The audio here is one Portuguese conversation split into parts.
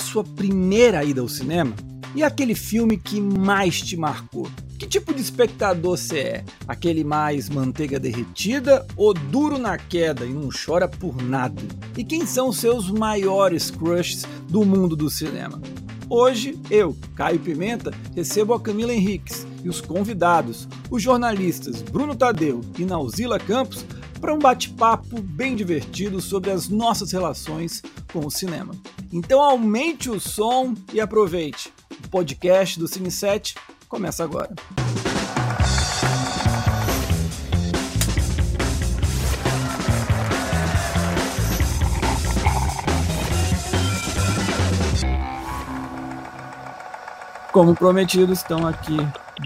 sua primeira ida ao cinema? E aquele filme que mais te marcou? Que tipo de espectador você é? Aquele mais manteiga derretida ou duro na queda e não chora por nada? E quem são os seus maiores crushes do mundo do cinema? Hoje, eu, Caio Pimenta, recebo a Camila Henriques e os convidados, os jornalistas Bruno Tadeu e Nauzila Campos, para um bate-papo bem divertido sobre as nossas relações com o cinema. Então aumente o som e aproveite. O podcast do Cine 7 começa agora. Como prometido, estão aqui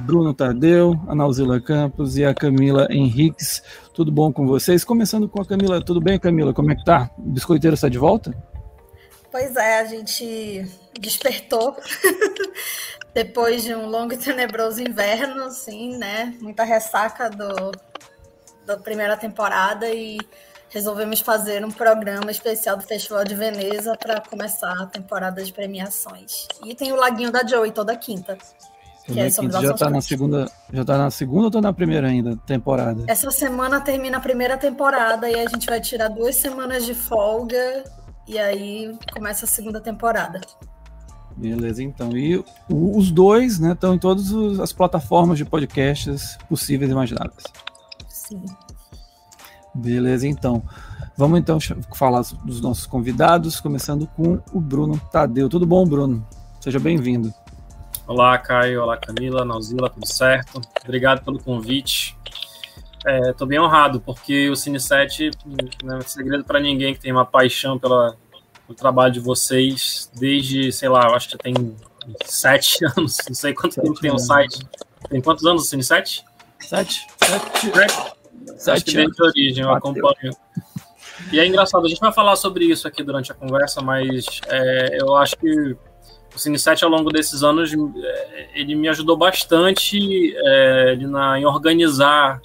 Bruno Tadeu, a Nauzila Campos e a Camila Henriques. Tudo bom com vocês? Começando com a Camila. Tudo bem, Camila? Como é que tá? O biscoiteiro está de volta? Pois é, a gente despertou depois de um longo e tenebroso inverno, sim, né? Muita ressaca do, da primeira temporada e resolvemos fazer um programa especial do Festival de Veneza para começar a temporada de premiações. E tem o Laguinho da Joey toda quinta. Que é sobre já está na segunda, já tá na segunda ou tá na primeira ainda temporada? Essa semana termina a primeira temporada e a gente vai tirar duas semanas de folga e aí começa a segunda temporada. Beleza, então. E os dois, né, estão em todas as plataformas de podcasts possíveis e imagináveis. Sim. Beleza, então. Vamos então falar dos nossos convidados, começando com o Bruno Tadeu. Tudo bom, Bruno? Seja bem-vindo. Olá, Caio. Olá, Camila, Nauzila, tudo certo? Obrigado pelo convite. Estou é, bem honrado, porque o Cine 7 não é segredo para ninguém que tem uma paixão pela, pelo trabalho de vocês desde, sei lá, eu acho que tem sete anos, não sei quanto tempo tem o site. Tem quantos anos o Cine 7? Sete. Sete. Acho que desde a origem eu acompanho. E é engraçado, a gente vai falar sobre isso aqui durante a conversa, mas é, eu acho que o Cine 7 ao longo desses anos é, ele me ajudou bastante é, na, em organizar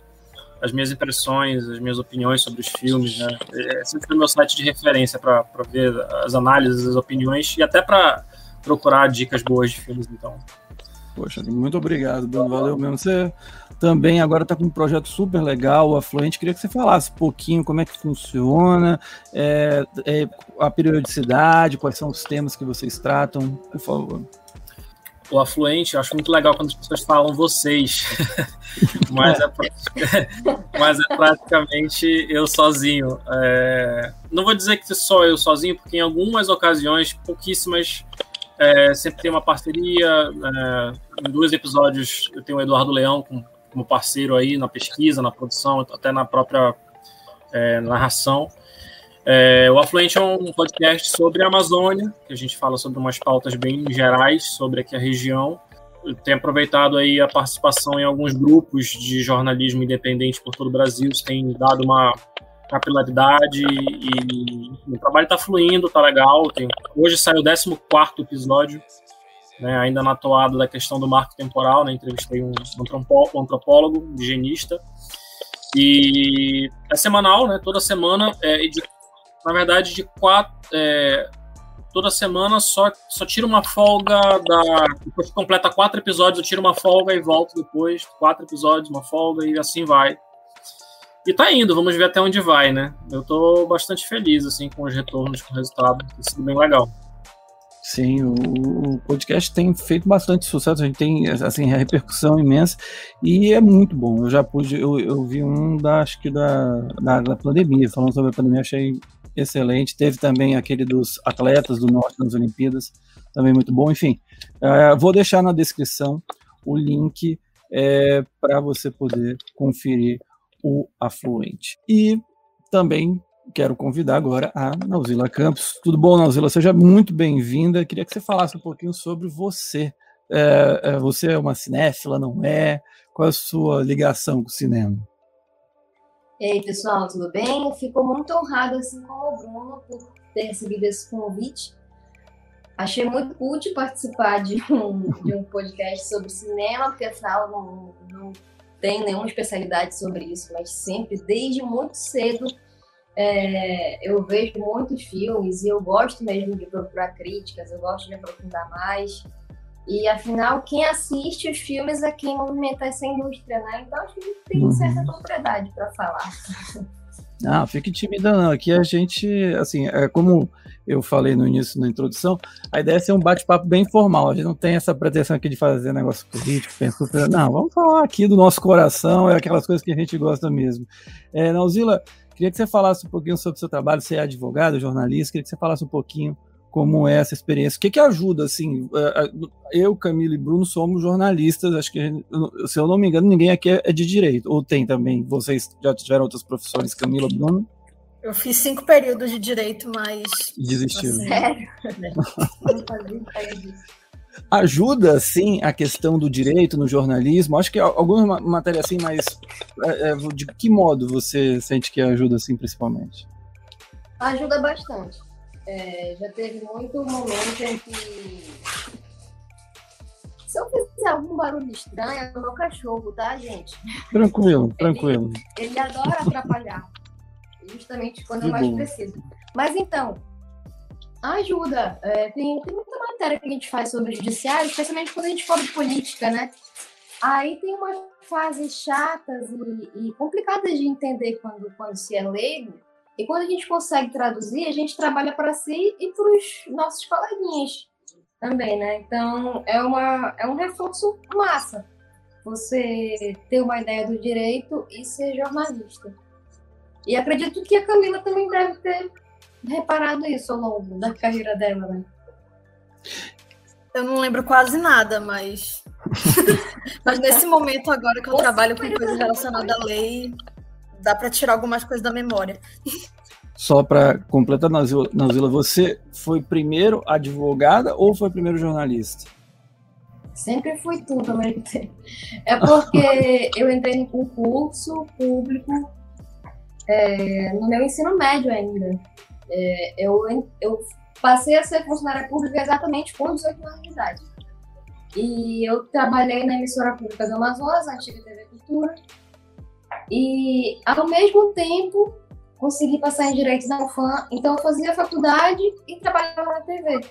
as minhas impressões, as minhas opiniões sobre os filmes. Né? É sempre o meu site de referência para ver as análises, as opiniões e até para procurar dicas boas de filmes. Então, Poxa, muito obrigado, Bruno. Valeu mesmo. Você também agora está com um projeto super legal, o Afluente. Queria que você falasse um pouquinho como é que funciona, é, é, a periodicidade, quais são os temas que vocês tratam, por favor. O Afluente, eu acho muito legal quando as pessoas falam vocês, mas, é, mas é praticamente eu sozinho. É, não vou dizer que só eu sozinho, porque em algumas ocasiões, pouquíssimas, é, sempre tem uma parceria. É, em dois episódios eu tenho o Eduardo Leão com como parceiro aí na pesquisa, na produção, até na própria é, narração. É, o Afluente é um podcast sobre a Amazônia, que a gente fala sobre umas pautas bem gerais sobre aqui a região. Eu tenho aproveitado aí a participação em alguns grupos de jornalismo independente por todo o Brasil, isso tem dado uma capilaridade e, e o trabalho está fluindo, está legal. Tem, hoje saiu o 14 episódio né, ainda na toada da questão do marco temporal, né, entrevistei um, um antropólogo, um higienista, e é semanal, né, toda semana, é, de, na verdade, de quatro, é, toda semana só, só tira uma folga da, depois que completa quatro episódios, eu tiro uma folga e volto depois, quatro episódios, uma folga, e assim vai. E tá indo, vamos ver até onde vai, né? Eu tô bastante feliz, assim, com os retornos, com o resultado, tem sido bem legal. Sim, o, o, podcast tem feito bastante sucesso, a gente tem assim a repercussão imensa e é muito bom. Eu já pude, eu, eu vi um da acho que da, da, da, pandemia, falando sobre a pandemia, achei excelente. Teve também aquele dos atletas do norte das Olimpíadas, também muito bom. Enfim, uh, vou deixar na descrição o link é, para você poder conferir o Afluente. E também quero convidar agora a Nauzila Campos. Tudo bom, Nauzila? Seja muito bem-vinda. Queria que você falasse um pouquinho sobre você. É, é, você é uma cinéfila, não é? Qual é a sua ligação com o cinema? Ei, pessoal, tudo bem? Fico muito honrada, assim como o Bruno, por ter recebido esse convite. Achei muito útil participar de um, de um podcast sobre cinema, porque afinal não, não tenho nenhuma especialidade sobre isso, mas sempre, desde muito cedo, é, eu vejo muitos filmes e eu gosto mesmo de procurar críticas, eu gosto de aprofundar mais. E afinal, quem assiste os filmes é quem movimenta essa indústria, né? Então acho que tem uhum. certa propriedade para falar. Não, fique tímida não. Aqui a gente, assim, é como eu falei no início, na introdução, a ideia é ser um bate-papo bem informal. A gente não tem essa pretensão aqui de fazer negócio político, pensar, não, vamos falar aqui do nosso coração, é aquelas coisas que a gente gosta mesmo. É, Nauzila, queria que você falasse um pouquinho sobre o seu trabalho, você é advogado, jornalista, queria que você falasse um pouquinho como é essa experiência. O que, que ajuda, assim, é, é, eu, Camila e Bruno somos jornalistas, acho que, se eu não me engano, ninguém aqui é de direito, ou tem também, vocês já tiveram outras profissões, Camila, Bruno? Eu fiz cinco períodos de direito, mas... Desistiu. Sério? Ajuda, sim, a questão do direito no jornalismo? Acho que alguma matéria assim, mas é, de que modo você sente que ajuda, assim, principalmente? Ajuda bastante é, já teve muito momento em que. Se eu fizer algum barulho estranho, é o meu cachorro, tá, gente? Tranquilo, tranquilo. Ele, ele adora atrapalhar. Justamente quando eu mais preciso. Mas então, ajuda. É, tem, tem muita matéria que a gente faz sobre o judiciário, especialmente quando a gente fala de política, né? Aí tem umas fases chatas e, e complicadas de entender quando, quando se é leigo, e quando a gente consegue traduzir, a gente trabalha para si e para os nossos coleguinhas também, né? Então, é, uma, é um reforço massa você ter uma ideia do direito e ser jornalista. E acredito que a Camila também deve ter reparado isso ao longo da carreira dela, né? Eu não lembro quase nada, mas. mas nesse momento agora que eu trabalho com coisas relacionadas à lei, dá para tirar algumas coisas da memória. Só para completar, Nazila, você foi primeiro advogada ou foi primeiro jornalista? Sempre fui tudo ao mesmo tempo. É porque eu entrei no concurso público é, no meu ensino médio ainda. É, eu, eu passei a ser funcionária pública exatamente com 18 anos de idade. E eu trabalhei na emissora pública do Amazonas, antiga TV Cultura, e, ao mesmo tempo, consegui passar em Direito da UFAM. Então, eu fazia faculdade e trabalhava na TV.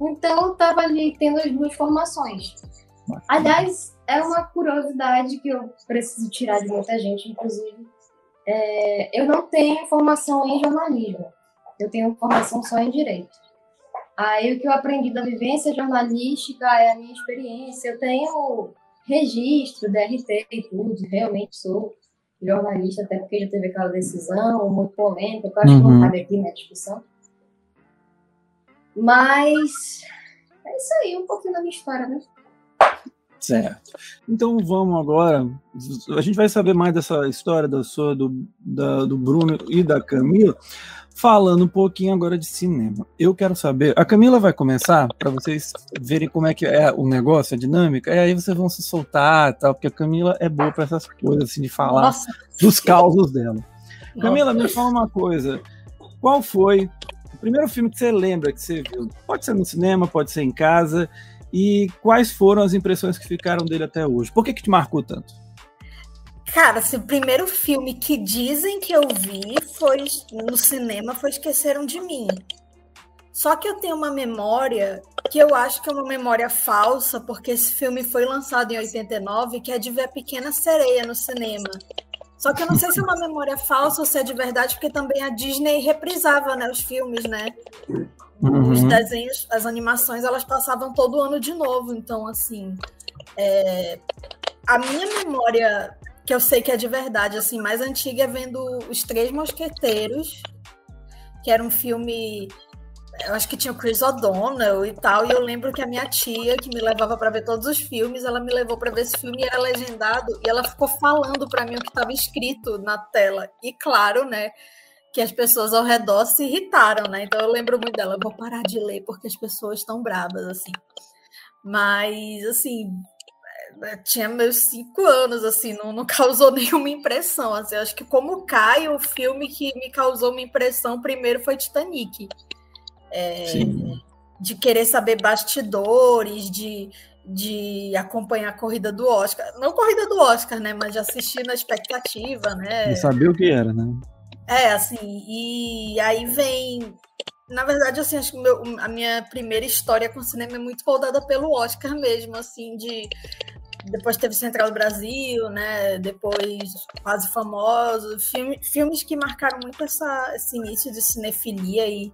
Então, eu estava ali tendo as duas formações. Aliás, é uma curiosidade que eu preciso tirar de muita gente, inclusive. É, eu não tenho formação em jornalismo. Eu tenho formação só em Direito. Aí, o que eu aprendi da vivência jornalística é a minha experiência. Eu tenho registro, DRT e tudo, realmente sou jornalista, até porque já teve aquela decisão muito polêmica, que eu acho uhum. que não uhum. cabe aqui na discussão. Mas é isso aí, um pouquinho da minha história, né? Certo. Então vamos agora. A gente vai saber mais dessa história da sua, do, da, do Bruno e da Camila falando um pouquinho agora de cinema. Eu quero saber, a Camila vai começar para vocês verem como é que é o negócio, a dinâmica, e aí vocês vão se soltar, tal, porque a Camila é boa para essas coisas assim de falar Nossa. dos causos dela. Nossa. Camila, me fala uma coisa. Qual foi o primeiro filme que você lembra que você viu? Pode ser no cinema, pode ser em casa. E quais foram as impressões que ficaram dele até hoje? Por que, que te marcou tanto? Cara, assim, o primeiro filme que dizem que eu vi foi no cinema foi Esqueceram de Mim. Só que eu tenho uma memória que eu acho que é uma memória falsa, porque esse filme foi lançado em 89, que é de ver a Pequena Sereia no cinema. Só que eu não sei se é uma memória falsa ou se é de verdade, porque também a Disney reprisava né, os filmes, né? Uhum. Os desenhos, as animações, elas passavam todo ano de novo. Então, assim, é... a minha memória que eu sei que é de verdade, assim, mais antiga é vendo Os Três Mosqueteiros, que era um filme. Eu acho que tinha o Chris O'Donnell e tal, e eu lembro que a minha tia, que me levava para ver todos os filmes, ela me levou para ver esse filme e era legendado, e ela ficou falando para mim o que estava escrito na tela. E claro, né, que as pessoas ao redor se irritaram, né? Então eu lembro muito dela, vou parar de ler porque as pessoas estão bravas, assim. Mas, assim, tinha meus cinco anos, assim, não, não causou nenhuma impressão. Assim, acho que como cai, o filme que me causou uma impressão primeiro foi Titanic. É, de querer saber bastidores, de, de acompanhar a corrida do Oscar. Não corrida do Oscar, né? Mas de assistir na expectativa, né? De saber o que era, né? É, assim, e aí vem. Na verdade, assim, acho que meu, a minha primeira história com cinema é muito voltada pelo Oscar mesmo, assim, de. Depois teve Central do Brasil, né? Depois Quase Famoso, filme, filmes que marcaram muito essa, esse início de cinefilia e,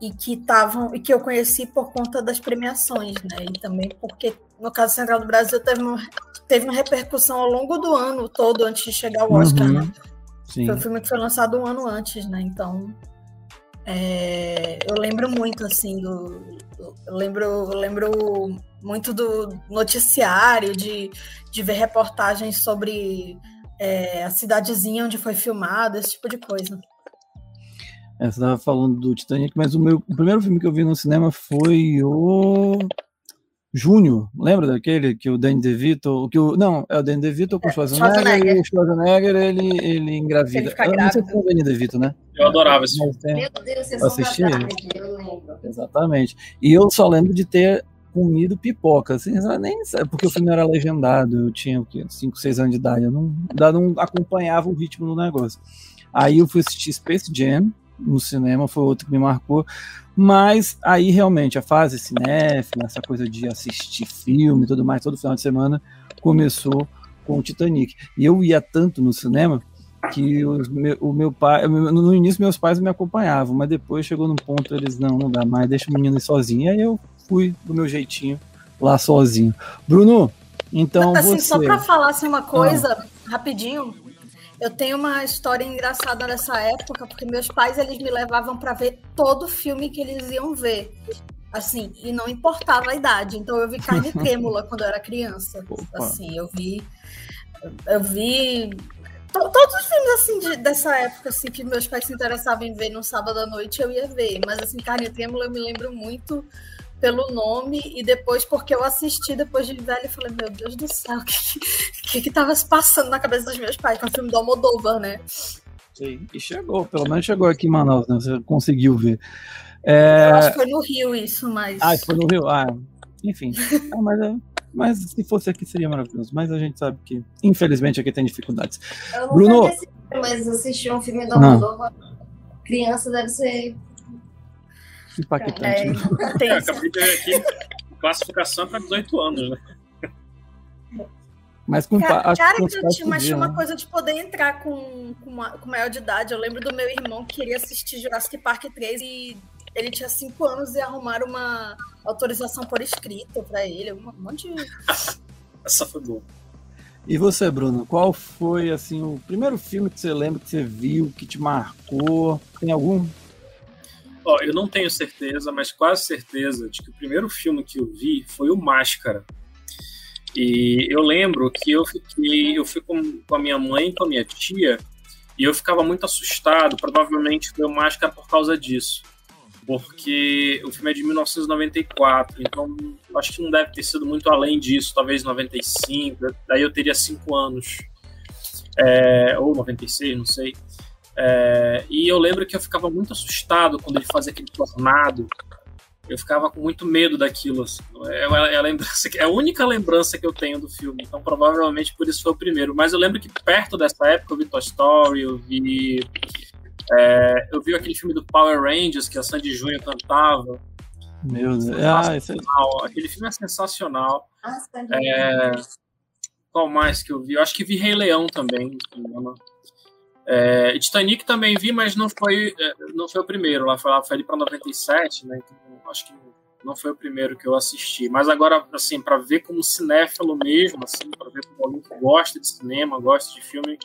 e que estavam e que eu conheci por conta das premiações, né? E também porque no caso Central do Brasil teve uma, teve uma repercussão ao longo do ano todo antes de chegar o Oscar, uhum. né? Sim. Foi um filme que foi lançado um ano antes, né? Então, é, eu lembro muito, assim, do, do, eu lembro, eu lembro muito do noticiário, de, de ver reportagens sobre é, a cidadezinha onde foi filmado, esse tipo de coisa. É, você estava falando do Titanic, mas o meu o primeiro filme que eu vi no cinema foi o Júnior, lembra daquele que o Danny DeVito, que o não, é o Danny DeVito com o é, Schwarzenegger, Schwarzenegger. e o Schwarzenegger ele ele engravida. Ele fica eu não sei se é o Danny DeVito, né? Eu adorava esse filme. Meu Deus, vocês assisti eu lembro. Exatamente. E eu só lembro de ter comido pipoca, assim, nem porque o filme era legendado, eu tinha 5, 6 anos de idade, eu não, não acompanhava o ritmo do negócio. Aí eu fui assistir Space Jam, no cinema, foi outro que me marcou. Mas aí realmente a fase cinéfila, essa coisa de assistir filme e tudo mais, todo final de semana, começou com o Titanic. E eu ia tanto no cinema que os, o meu pai, no início meus pais me acompanhavam, mas depois chegou num ponto eles não, não dá mais, deixa o menino ir sozinho. Aí eu fui do meu jeitinho lá sozinho. Bruno, então assim, você. Só para falar assim, uma coisa ah. rapidinho, eu tenho uma história engraçada nessa época, porque meus pais eles me levavam para ver todo filme que eles iam ver. Assim, e não importava a idade. Então eu vi Carne Trêmula quando eu era criança. Opa. Assim, eu vi eu vi todos os filmes assim de, dessa época assim que meus pais se interessavam em ver no sábado à noite, eu ia ver, mas assim Carne Trêmula eu me lembro muito pelo nome e depois porque eu assisti depois de velho e falei, meu Deus do céu, o que, que que tava se passando na cabeça dos meus pais com o filme do Almodóvar, né? Sim, e chegou, pelo menos chegou aqui em Manaus, né? Você conseguiu ver. É... Eu acho que foi no Rio isso, mas... Ah, foi no Rio? Ah, enfim. ah, mas, é, mas se fosse aqui seria maravilhoso. Mas a gente sabe que, infelizmente, aqui tem dificuldades. Eu Bruno... Assisti, mas assistir um filme do Almodóvar, criança deve ser impactante. É, é, acabei de ver aqui, classificação para 18 anos, né? Mas com cara, cara que eu tinha, mas tinha uma né? coisa de poder entrar com, com, uma, com maior de idade. Eu lembro do meu irmão que queria assistir Jurassic Park 3 e ele tinha 5 anos e arrumaram uma autorização por escrito para ele. Um monte de. Essa foi boa. E você, Bruno, qual foi assim o primeiro filme que você lembra que você viu, que te marcou? Tem algum? Ó, eu não tenho certeza, mas quase certeza de que o primeiro filme que eu vi foi o Máscara. E eu lembro que eu fiquei, eu fui com, com a minha mãe com a minha tia, e eu ficava muito assustado, provavelmente foi o Máscara por causa disso. Porque o filme é de 1994, então acho que não deve ter sido muito além disso, talvez 95, daí eu teria 5 anos. É, ou 96, não sei. É, e eu lembro que eu ficava muito assustado quando ele fazia aquele tornado. Eu ficava com muito medo daquilo. Assim. É, é, a lembrança, é a única lembrança que eu tenho do filme. Então, provavelmente por isso foi o primeiro. Mas eu lembro que perto dessa época eu vi Toy Story, eu vi. É, eu vi aquele filme do Power Rangers que a Sandy Júnior cantava. Meu Deus. Ah, esse... Aquele filme é sensacional. Ah, é... Qual mais que eu vi? Eu acho que vi Rei Leão também. É, Titanic também vi, mas não foi, é, não foi o primeiro. Lá foi, lá foi ali para 97, né? Então, acho que não foi o primeiro que eu assisti. Mas agora, assim, para ver como cinéfilo mesmo, assim, para ver como alguém que gosta de cinema, gosta de filme,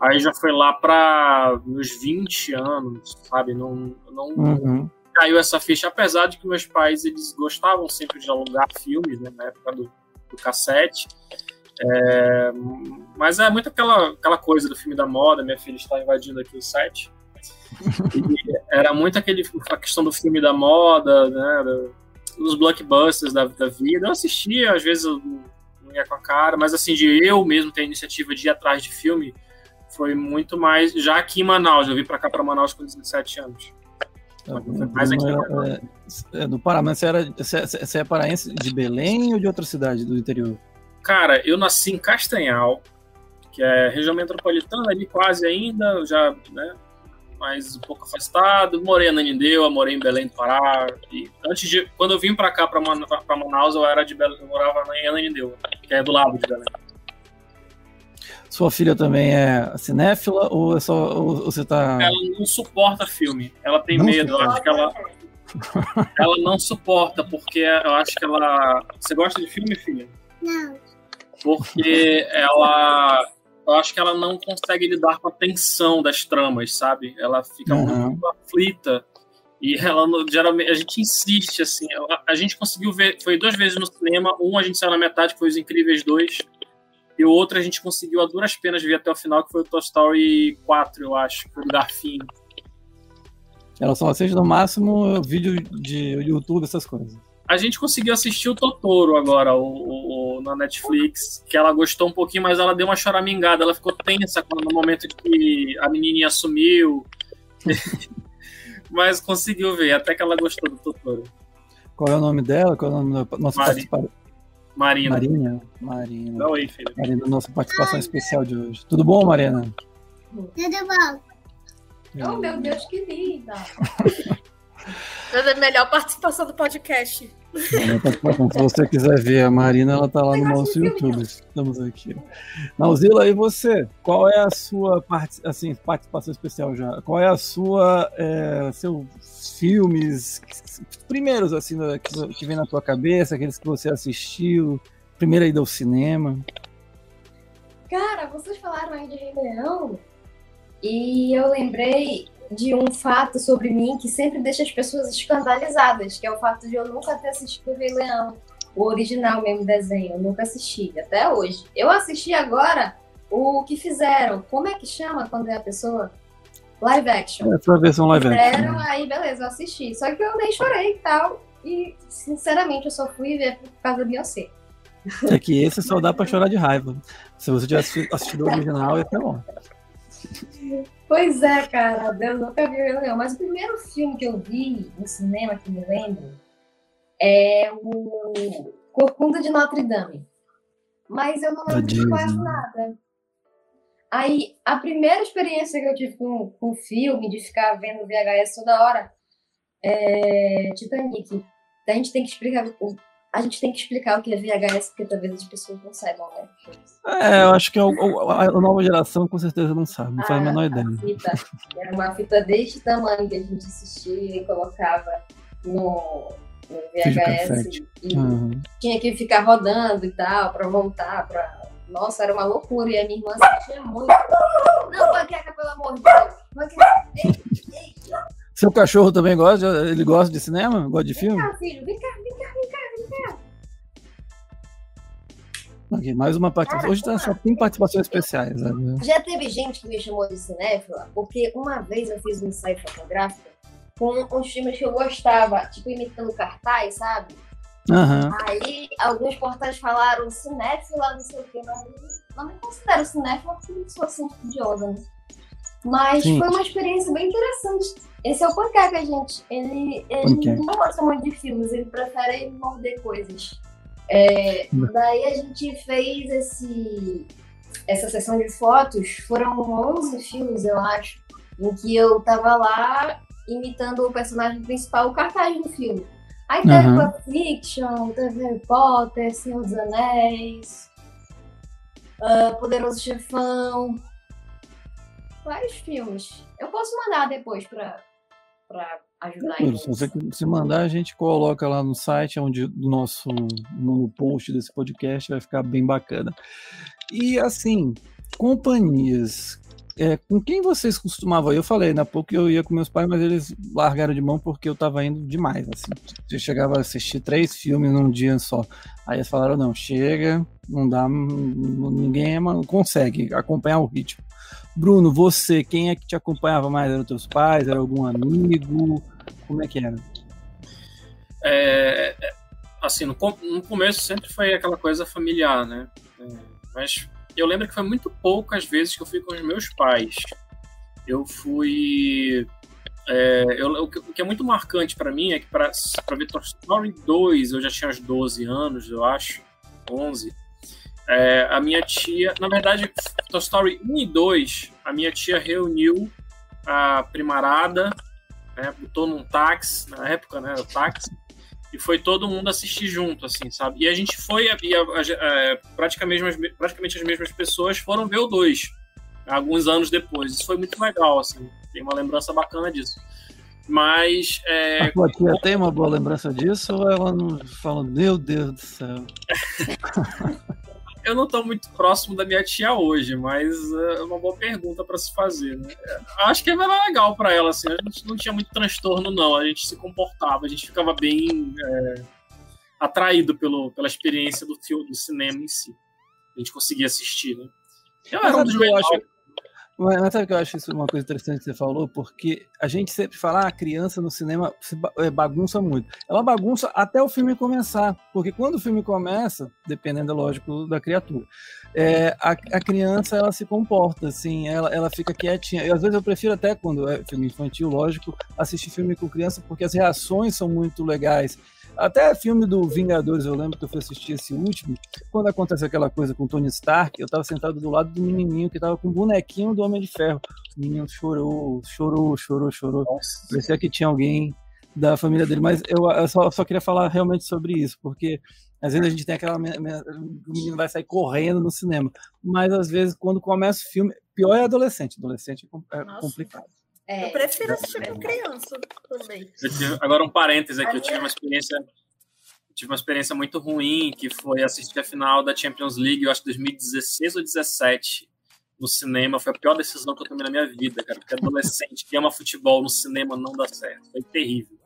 aí já foi lá para meus 20 anos, sabe? Não, não uhum. caiu essa ficha, apesar de que meus pais eles gostavam sempre de alugar filmes, né, na época do, do cassete. É, mas é muito aquela, aquela coisa do filme da moda, minha filha está invadindo aqui o site. era muito aquele, a questão do filme da moda, né, dos blockbusters da, da vida. Eu assistia, às vezes eu não ia com a cara, mas assim, de eu mesmo ter a iniciativa de ir atrás de filme, foi muito mais. Já aqui em Manaus, eu vim para cá, para Manaus com 17 anos. Aqui é, é, do Pará, mas você, era, você, você é paraense de Belém ou de outra cidade do interior? Cara, eu nasci em Castanhal, que é região metropolitana ali quase ainda, já, né? mas um pouco afastado. Morei em Ananindeua, morei em Belém do Pará. E antes de, quando eu vim para cá, para Manaus, eu era de Belém, eu morava em Ananindeua, que é do lado de Belém. Sua filha também é cinéfila ou é só ou você tá Ela não suporta filme. Ela tem não medo, eu acho que ela ela não suporta porque eu acho que ela Você gosta de filme, filha? Não. Porque ela eu acho que ela não consegue lidar com a tensão das tramas, sabe? Ela fica uhum. muito aflita e ela geralmente a gente insiste assim. A, a, gente conseguiu ver, foi duas vezes no cinema. Um a gente saiu na metade, que foi Os Incríveis 2. E o outro a gente conseguiu a duras penas ver até o final, que foi o Toy Story 4, eu acho, que foi do Garfinho. Ela só assiste no máximo vídeo de YouTube, essas coisas. A gente conseguiu assistir o Totoro agora, o, o, na Netflix, que ela gostou um pouquinho, mas ela deu uma choramingada, ela ficou tensa quando, no momento que a menininha sumiu. mas conseguiu ver, até que ela gostou do Totoro. Qual é o nome dela? Qual é o nome da nossa Mari. Marina. Marina. Marina. Dá oi, filha. Marina, nossa participação especial de hoje. Tudo bom, Marina? Tudo bom. Oh, meu Deus, que linda! a melhor participação do podcast. Se você quiser ver a Marina, ela tá lá no nosso YouTube. Estamos aqui. Nauzila, e você? Qual é a sua part... assim, participação especial já? Qual é a sua é, seus filmes primeiros assim que vem na tua cabeça, aqueles que você assistiu, primeira ida ao cinema? Cara, vocês falaram aí de Rei Leão e eu lembrei de um fato sobre mim que sempre deixa as pessoas escandalizadas, que é o fato de eu nunca ter assistido o Rei Leão, o original mesmo desenho, eu nunca assisti, até hoje. Eu assisti agora o que fizeram, como é que chama quando é a pessoa? Live action. É, a versão live action. Fizeram, aí beleza, eu assisti. Só que eu nem chorei e tal, e sinceramente eu só fui ver por causa da Beyoncé. É que esse só dá pra chorar de raiva. Se você tivesse assistido o original, ia ser bom. Pois é, cara, Deus nunca viu ele não. Mas o primeiro filme que eu vi no cinema que me lembro é o Corcunda de Notre Dame. Mas eu não lembro de quase nada. Aí, a primeira experiência que eu tive com, com filme, de ficar vendo VHS toda hora, é Titanic. A gente tem que explicar a gente tem que explicar o que é VHS, porque talvez as pessoas não saibam, né? É, eu acho que a, a, a nova geração com certeza não sabe, não ah, faz a ah, menor ideia. Fita. Era uma fita deste tamanho que a gente assistia e colocava no, no VHS. E uhum. tinha que ficar rodando e tal, pra montar, pra. Nossa, era uma loucura. E a minha irmã assistia muito. Não, panqueca, pelo amor de Deus. Panqueca. Ei, ei. Seu cachorro também gosta? Ele gosta de cinema? Gosta de filme? Vem cá, filho, vem cá, vem Mais uma participação. Hoje tá, só tem participações especiais. Né? Já teve gente que me chamou de cinéfila, porque uma vez eu fiz um ensaio fotográfico com uns filmes que eu gostava, tipo imitando cartaz, sabe? Uhum. Aí alguns portais falaram cinéfila, não sei o quê, mas não me considero cinéfila porque sou assim estudiosa, né? Mas Sim. foi uma experiência bem interessante. Esse é o Panqueca, gente. Ele, ele não gosta muito de filmes, ele prefere morder coisas. É, daí a gente fez esse, essa sessão de fotos, foram 11 filmes, eu acho, em que eu tava lá imitando o personagem principal, o cartaz do filme. Aí teve uhum. Pulp Fiction, teve Harry Potter, Senhor dos Anéis, uh, Poderoso Chefão, vários filmes. Eu posso mandar depois para ajudar. se você se mandar, a gente coloca lá no site, onde do nosso no post desse podcast vai ficar bem bacana. E assim, companhias. É, com quem vocês costumavam? Eu falei, na pouco eu ia com meus pais, mas eles largaram de mão porque eu tava indo demais. Assim. Eu chegava a assistir três filmes num dia só. Aí eles falaram: não, chega, não dá, ninguém consegue acompanhar o ritmo. Bruno, você, quem é que te acompanhava mais? Eram teus pais? Era algum amigo? Como é que era? É, é, assim, no, no, começo sempre foi aquela coisa familiar, né? É, mas eu lembro que foi muito poucas vezes que eu fui com os meus pais. Eu fui. É, eu, o que é muito marcante para mim é que para ver Toy Story 2 eu já tinha uns 12 anos, eu acho, 11. É, a minha tia, na verdade, Toy Story 1 e 2, a minha tia reuniu a primarada, né, botou num táxi, na época, né, o táxi, e foi todo mundo assistir junto, assim, sabe? E a gente foi, e a, a, a, praticamente, praticamente as mesmas pessoas foram ver o 2, alguns anos depois. Isso foi muito legal, assim, tem uma lembrança bacana disso. Mas. É, a tua tia tem uma boa lembrança disso ou ela não fala, meu Deus do céu? eu não estou muito próximo da minha tia hoje, mas é uma boa pergunta para se fazer. Né? Acho que era legal para ela, assim. A gente não tinha muito transtorno, não. A gente se comportava, a gente ficava bem é, atraído pelo, pela experiência do filme, do cinema em si. A gente conseguia assistir, né? Eu era um dos melhores. Mas sabe que eu acho isso uma coisa interessante que você falou? Porque a gente sempre fala, ah, a criança no cinema é, bagunça muito. Ela bagunça até o filme começar. Porque quando o filme começa, dependendo, lógico, da criatura, é, a, a, criança ela se comporta, assim, ela, ela fica quietinha. Eu, às vezes eu prefiro até, quando é filme infantil, lógico, assistir filme com criança, porque as reações são muito legais. Até filme do Vingadores, eu lembro que eu fui assistir esse último, quando acontece aquela coisa com Tony Stark, eu tava sentado do lado do menininho que tava com o bonequinho do Homem de Ferro. O menino chorou, chorou, chorou, chorou. Nossa. Parecia que tinha alguém da família dele, mas eu, eu só, só, queria falar realmente sobre isso, porque às vezes a gente tem aquela. O menino vai sair correndo no cinema, mas às vezes quando começa o filme, pior é adolescente. Adolescente é, é complicado. É, eu prefiro assistir com criança também. Tive, agora um parênteses aqui, eu tive uma experiência tive uma experiência muito ruim, que foi assistir a final da Champions League, eu acho 2016 ou 2017, no cinema. Foi a pior decisão que eu tomei na minha vida, cara, porque adolescente que ama futebol no cinema não dá certo. Foi terrível.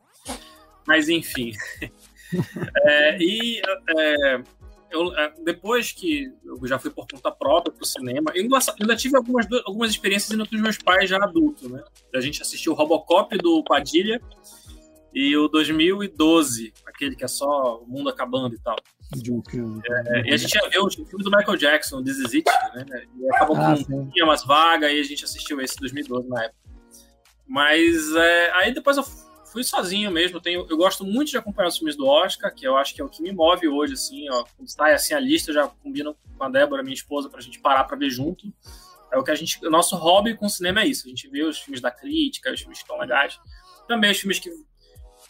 Mas, enfim. é, e é, eu, é, depois que eu já fui por conta própria pro cinema, eu ainda tive algumas, algumas experiências indo com os meus pais já adultos, né? A gente assistiu o Robocop do Padilha e o 2012, aquele que é só o mundo acabando e tal. É, e a gente ia ver o filme do Michael Jackson, This Is It, né? E acabou ah, com tinha umas vagas e a gente assistiu esse 2012 na época. Mas é, aí depois eu fui sozinho mesmo. Eu, tenho, eu gosto muito de acompanhar os filmes do Oscar, que eu acho que é o que me move hoje, assim, ó. Sai assim a lista, eu já combino com a Débora, minha esposa, pra gente parar pra ver junto. É o que a gente. O nosso hobby com o cinema é isso. A gente vê os filmes da crítica, os filmes que estão legais. Também os filmes que.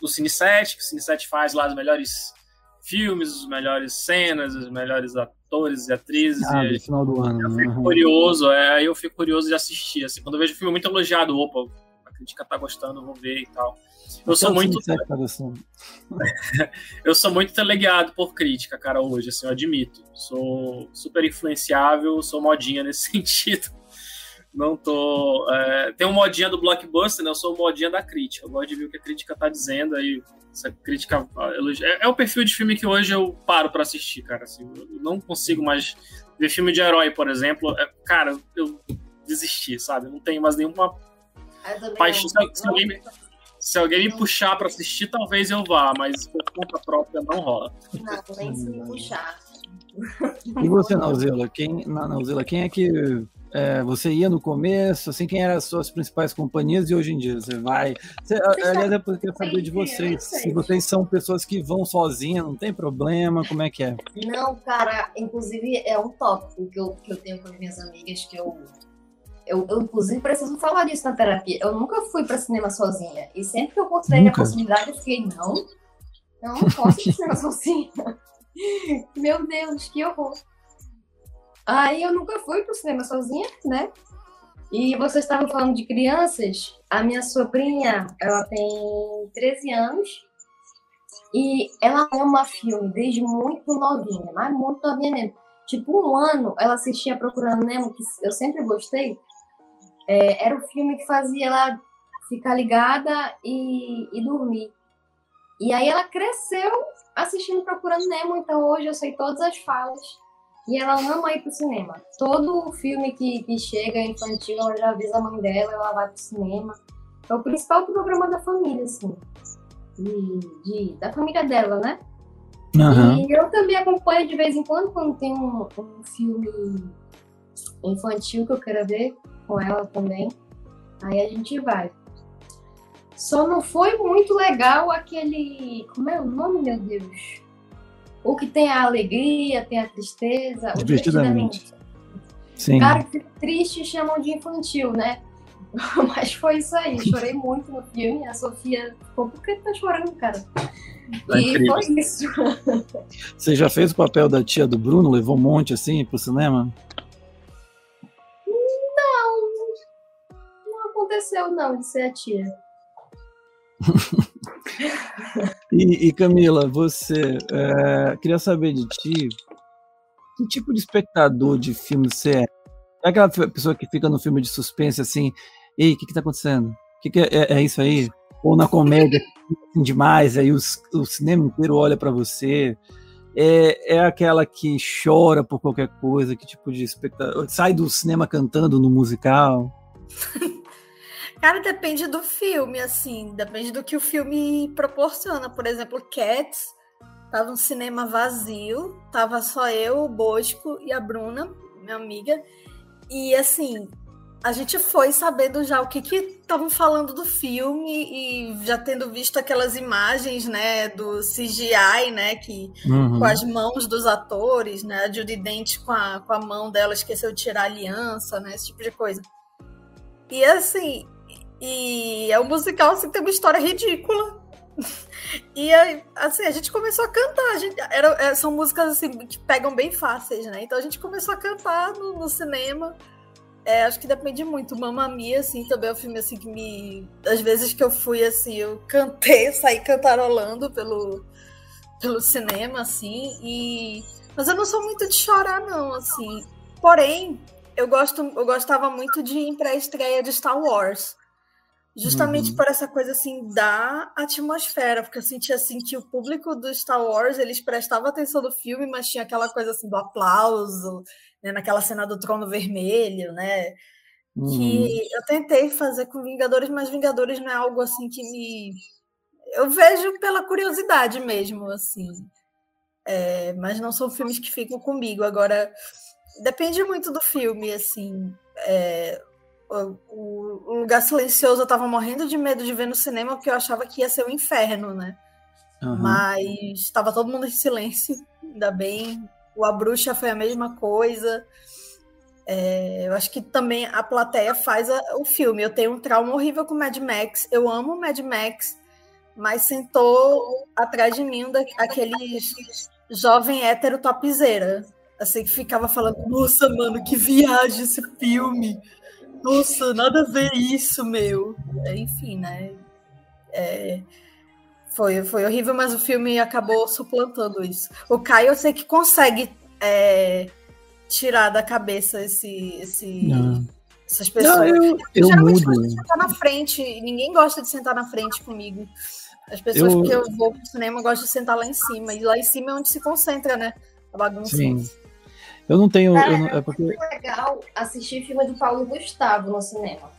Do Cine 7, que o Cine 7 faz lá os melhores filmes, as melhores cenas, os melhores atores e atrizes. Ah, e final do ano. Eu fico uhum. curioso, é, eu fico curioso de assistir. Assim, quando eu vejo um filme muito elogiado, opa, crítica tá gostando, vou ver e tal. Eu sou muito. Tá eu sou muito teleguiado por crítica, cara, hoje, assim, eu admito. Sou super influenciável, sou modinha nesse sentido. Não tô. É... Tem um modinha do blockbuster, né? Eu sou modinha da crítica. Eu gosto de ver o que a crítica tá dizendo aí. Essa crítica. É, é o perfil de filme que hoje eu paro para assistir, cara. Assim, eu não consigo mais ver filme de herói, por exemplo. É... Cara, eu desisti, sabe? Não tenho mais nenhuma paixão. Se alguém, se alguém me puxar para assistir, talvez eu vá, mas por conta própria não rola. Não, nem se me puxar. E você, Nauzila? Quem, Nauzila, quem é que é, você ia no começo? Assim, quem eram as suas principais companhias e hoje em dia você vai? Você, aliás, é porque eu queria saber de vocês. Se vocês são pessoas que vão sozinhas, não tem problema, como é que é? Não, cara, inclusive é um tópico que eu, que eu tenho com as minhas amigas que eu eu, eu, inclusive, preciso falar disso na terapia. Eu nunca fui para cinema sozinha. E sempre que eu considerei nunca. a possibilidade, eu fiquei, não, eu não posso ir cinema sozinha. Meu Deus, que horror. Aí eu nunca fui para o cinema sozinha, né? E vocês estavam falando de crianças. A minha sobrinha, ela tem 13 anos. E ela ama filme desde muito novinha, mas muito novinha mesmo. Tipo, um ano ela assistia Procurando Nemo, que eu sempre gostei é, era o filme que fazia ela ficar ligada e, e dormir. E aí ela cresceu assistindo Procurando Nemo, então hoje eu sei todas as falas. E ela ama ir pro cinema. Todo filme que, que chega infantil, ela já avisa a mãe dela, ela vai pro cinema. É o principal programa da família, assim. De, de da família dela, né? Uhum. E eu também acompanho de vez em quando, quando tem um, um filme infantil que eu quero ver com ela também. Aí a gente vai. Só não foi muito legal aquele. Como é o nome, meu Deus? O que tem a alegria, tem a tristeza. Divertidamente. Sim. Cara, que triste chamam de infantil, né? Mas foi isso aí, chorei muito no filme. A Sofia ficou, por que tá chorando, cara? Tá e incrível. foi isso. Você já fez o papel da tia do Bruno? Levou um monte assim pro cinema? Aconteceu, não, de ser a tia. E, e, Camila, você é, queria saber de ti que tipo de espectador de filme você é? É aquela pessoa que fica no filme de suspense assim, ei, o que, que tá acontecendo? O que, que é, é, isso aí? Ou na comédia assim, demais, aí os, o cinema inteiro olha para você. É, é aquela que chora por qualquer coisa, que tipo de espectador sai do cinema cantando no musical? Cara, depende do filme, assim, depende do que o filme proporciona. Por exemplo, Cats, tava um cinema vazio, tava só eu, o Bosco e a Bruna, minha amiga, e assim, a gente foi sabendo já o que que estavam falando do filme e já tendo visto aquelas imagens, né, do CGI, né, que Uhum. com as mãos dos atores, né, a Judy Dent com a, com a mão dela esqueceu de tirar a aliança, né, esse tipo de coisa. E assim, e é um musical assim, tem uma história ridícula. E assim, a gente começou a cantar. A gente, era, é, são músicas assim, que pegam bem fáceis, né? Então a gente começou a cantar no, no cinema. É, acho que depende muito. Mamma Mia, assim, também é um filme assim que me. Às vezes que eu fui assim, eu cantei, saí cantarolando pelo, pelo cinema, assim, e. Mas eu não sou muito de chorar, não, assim. Porém, eu, gosto, eu gostava muito de ir pra estreia de Star Wars. Justamente Uhum. por essa coisa assim da atmosfera, porque eu sentia assim que o público do Star Wars eles prestavam atenção no filme, mas tinha aquela coisa assim do aplauso, né, naquela cena do trono vermelho, né? Uhum. Que eu tentei fazer com Vingadores, mas Vingadores não é algo assim que me eu vejo pela curiosidade mesmo, assim. É, mas não são filmes que ficam comigo. Agora, depende muito do filme, assim. É, o, Lugar Silencioso eu tava morrendo de medo de ver no cinema, porque eu achava que ia ser o inferno, né? Aham. Mas estava todo mundo em silêncio, ainda bem. O A Bruxa foi a mesma coisa. É, eu acho que também a plateia faz a- o filme. Eu tenho um trauma horrível com Mad Max. Eu amo Mad Max, mas sentou atrás de mim um da- aquele jovem hétero topzeira. Assim, que ficava falando, nossa, mano, que viagem esse filme. Nossa, nada a ver isso, meu. Enfim, né? É, foi, foi horrível, mas o filme acabou suplantando isso. O Caio, eu sei que consegue é, tirar da cabeça esse, esse, Não. essas pessoas. Não, eu, eu Geralmente mudo. gosta de sentar na frente, e ninguém gosta de sentar na frente comigo. As pessoas Eu- que eu vou pro cinema gostam de sentar lá em cima. E lá em cima é onde se concentra, né? A bagunça. Sim. Eu não tenho. Cara, eu não- é porque. muito legal assistir filme do Paulo Gustavo no cinema.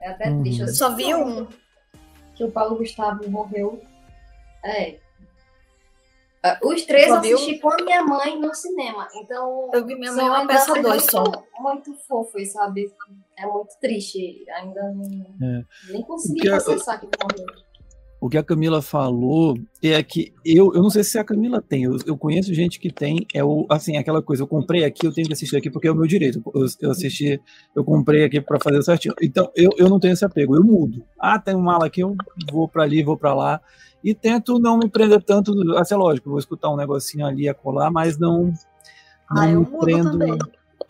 É até Uhum. triste. Eu só vi um. Que o Paulo Gustavo morreu. É. Ah, Os três Só eu viu? assisti com a minha mãe no cinema. Então. Eu vi minha mãe são uma peça dois só. muito, fofos, sabe? É muito triste. Ainda não, É. nem consegui a- processar que ele morreu. O que a Camila falou é que eu, eu não sei se a Camila tem, eu, eu conheço gente que tem, é o, assim, aquela coisa, eu comprei aqui, eu tenho que assistir aqui porque é o meu direito. Eu, eu assisti, eu comprei aqui para fazer certinho. Então, eu, eu não tenho esse apego, eu mudo. Ah, tem um mala aqui, eu vou para ali, vou para lá. E tento não me prender tanto, assim, é lógico, vou escutar um negocinho ali a colar, mas não, não Ah, eu me prendo. também.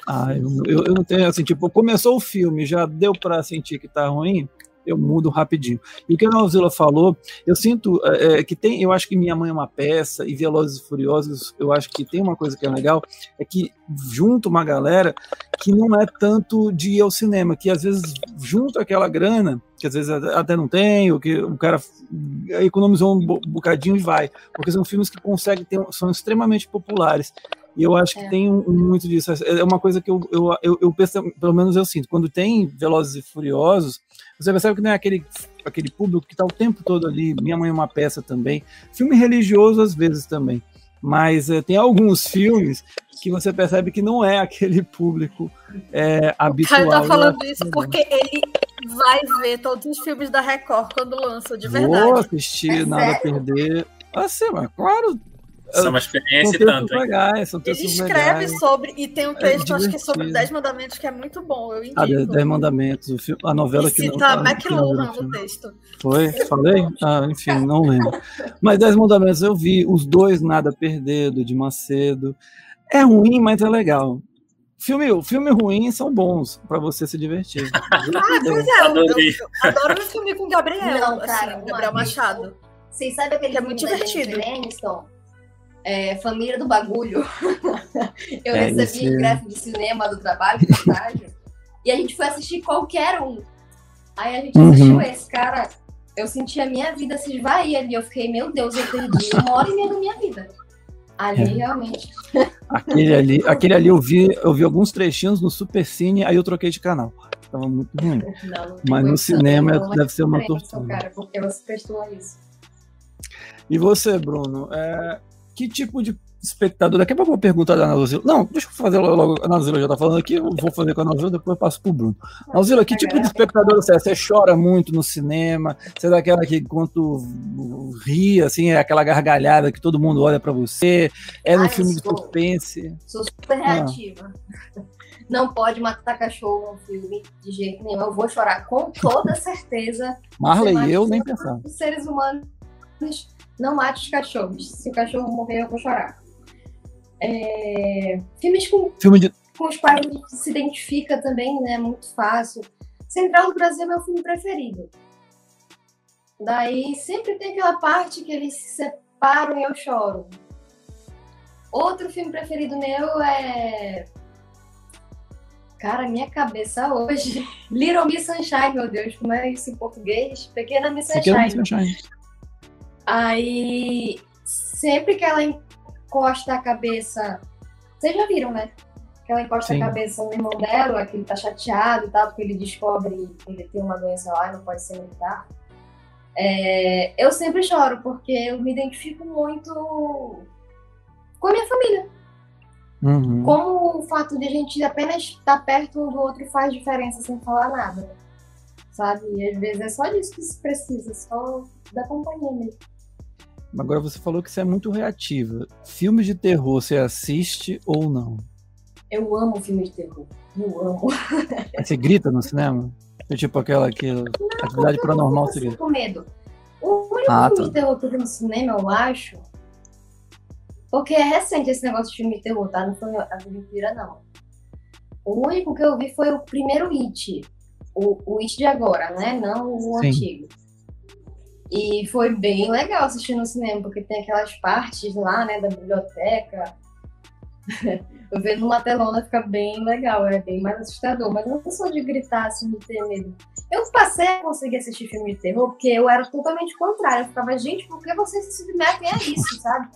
Ah, eu, eu, eu não tenho, assim, tipo, começou o filme, já deu para sentir que tá ruim, eu mudo rapidinho. E o que a Nozila falou, eu sinto é, é, que tem, eu acho que Minha Mãe é uma peça e Velozes e Furiosos, eu acho que tem uma coisa que é legal, é que junta uma galera que não é tanto de ir ao cinema, que às vezes junta aquela grana, que às vezes até não tem, ou que o cara economizou um bo- bocadinho e vai, porque são filmes que conseguem ter, são extremamente populares. E eu acho que É. tem um, muito disso. É uma coisa que eu, eu, eu, eu penso, pelo menos eu sinto. Quando tem Velozes e Furiosos, você percebe que não é aquele, aquele público que está o tempo todo ali. Minha mãe é uma peça também. Filme religioso às vezes também. Mas eh, tem alguns filmes que você percebe que não é aquele público é, O habitual. Caio tá falando isso que porque ele vai ver todos os filmes da Record quando lançam, de Vou verdade. assistir, É nada a sério? perder. Assim, mas claro. Isso é uma experiência e tanto. Legais, são Ele escreve legais. sobre, e tem um texto, é acho que sobre divertido. Dez Mandamentos, que é muito bom, eu indico. Ah, Dez Mandamentos, o filme, a novela e que não. cita ah, não McLuhan virou no texto. Foi? Falei? Ah, enfim, não lembro. Mas Dez Mandamentos eu vi, os dois Nada a Perder, do de Macedo. É ruim, mas é legal. Filme, filme ruim são bons pra você se divertir. Ah, pois é, eu, eu, adoro um filme com Gabriel, Não, assim, cara, Gabriel uma- Machado. Vocês sabem aquele Que é muito divertido. Aniston? É, Família do Bagulho. Eu É, recebi ingresso de cinema do trabalho, do estágio, e a gente foi assistir qualquer um. Aí a gente Uhum. assistiu esse, cara. Eu senti a minha vida se esvair ali. Eu fiquei, meu Deus, eu perdi uma hora e meia da minha vida. Ali, É. realmente. Aquele ali, aquele ali eu vi, eu vi alguns trechinhos no Super Cine, aí eu troquei de canal. Tava muito ruim. Não, não Mas no cinema não, deve ser uma tortura. Cara, porque você isso. E você, Bruno, é, que tipo de espectador? Daqui a pouco eu vou perguntar da Nauzila. Não, deixa eu fazer logo. A Nauzila já tá falando aqui, eu vou fazer com a Nauzila, depois eu passo pro Bruno. Nauzila, que tipo de espectador você é? Você chora muito no cinema? Você é daquela que, enquanto ri, assim, é aquela gargalhada que todo mundo olha pra você? É no Ah, filme de suspense? Sou super reativa. Não pode matar cachorro no filme de jeito nenhum. Eu vou chorar com toda certeza. Marley, eu nem pensar. Os seres humanos não mate os cachorros. Se o cachorro morrer, eu vou chorar. É, Filmes com, Filme de. com os quais a gente se identifica também, né? Muito fácil. Central do Brasil é meu filme preferido. Daí sempre tem aquela parte que eles se separam e eu choro. Outro filme preferido meu é. Cara, minha cabeça hoje. Little Miss Sunshine, meu Deus, como é isso em português? Pequena Miss Você quer Sunshine. Sunshine? Aí, sempre que ela encosta a cabeça. Vocês já viram, né? Que ela encosta Sim. a cabeça no irmão dela, que ele tá chateado e tal, porque ele descobre que ele tem uma doença lá e não pode ser militar. É, eu sempre choro, porque eu me identifico muito com a minha família. Uhum. Como o fato de a gente apenas estar perto um do outro faz diferença sem falar nada. Sabe? E às vezes é só disso que se precisa, só da companhia mesmo. Agora você falou que você é muito reativa. Filmes de terror você assiste ou não? Eu amo filme de terror. Eu amo. Você grita no cinema? É tipo aquela que atividade paranormal eu você fico grita. com medo. O único Ah, filme tá. de terror que eu vi no cinema, eu acho. Porque é recente esse negócio de filme de terror, tá? Não foi a inteira, não. O único que eu vi foi o primeiro It. O, o It de agora, né? Não o Sim. antigo. E foi bem legal assistir no cinema, porque tem aquelas partes lá, né, da biblioteca. Eu vendo numa telona fica bem legal, é bem mais assustador. Mas não sou de gritar assim, de ter medo. Eu passei a conseguir assistir filme de terror porque eu era totalmente contrária. Eu ficava, gente, por que vocês se submetem a isso, sabe?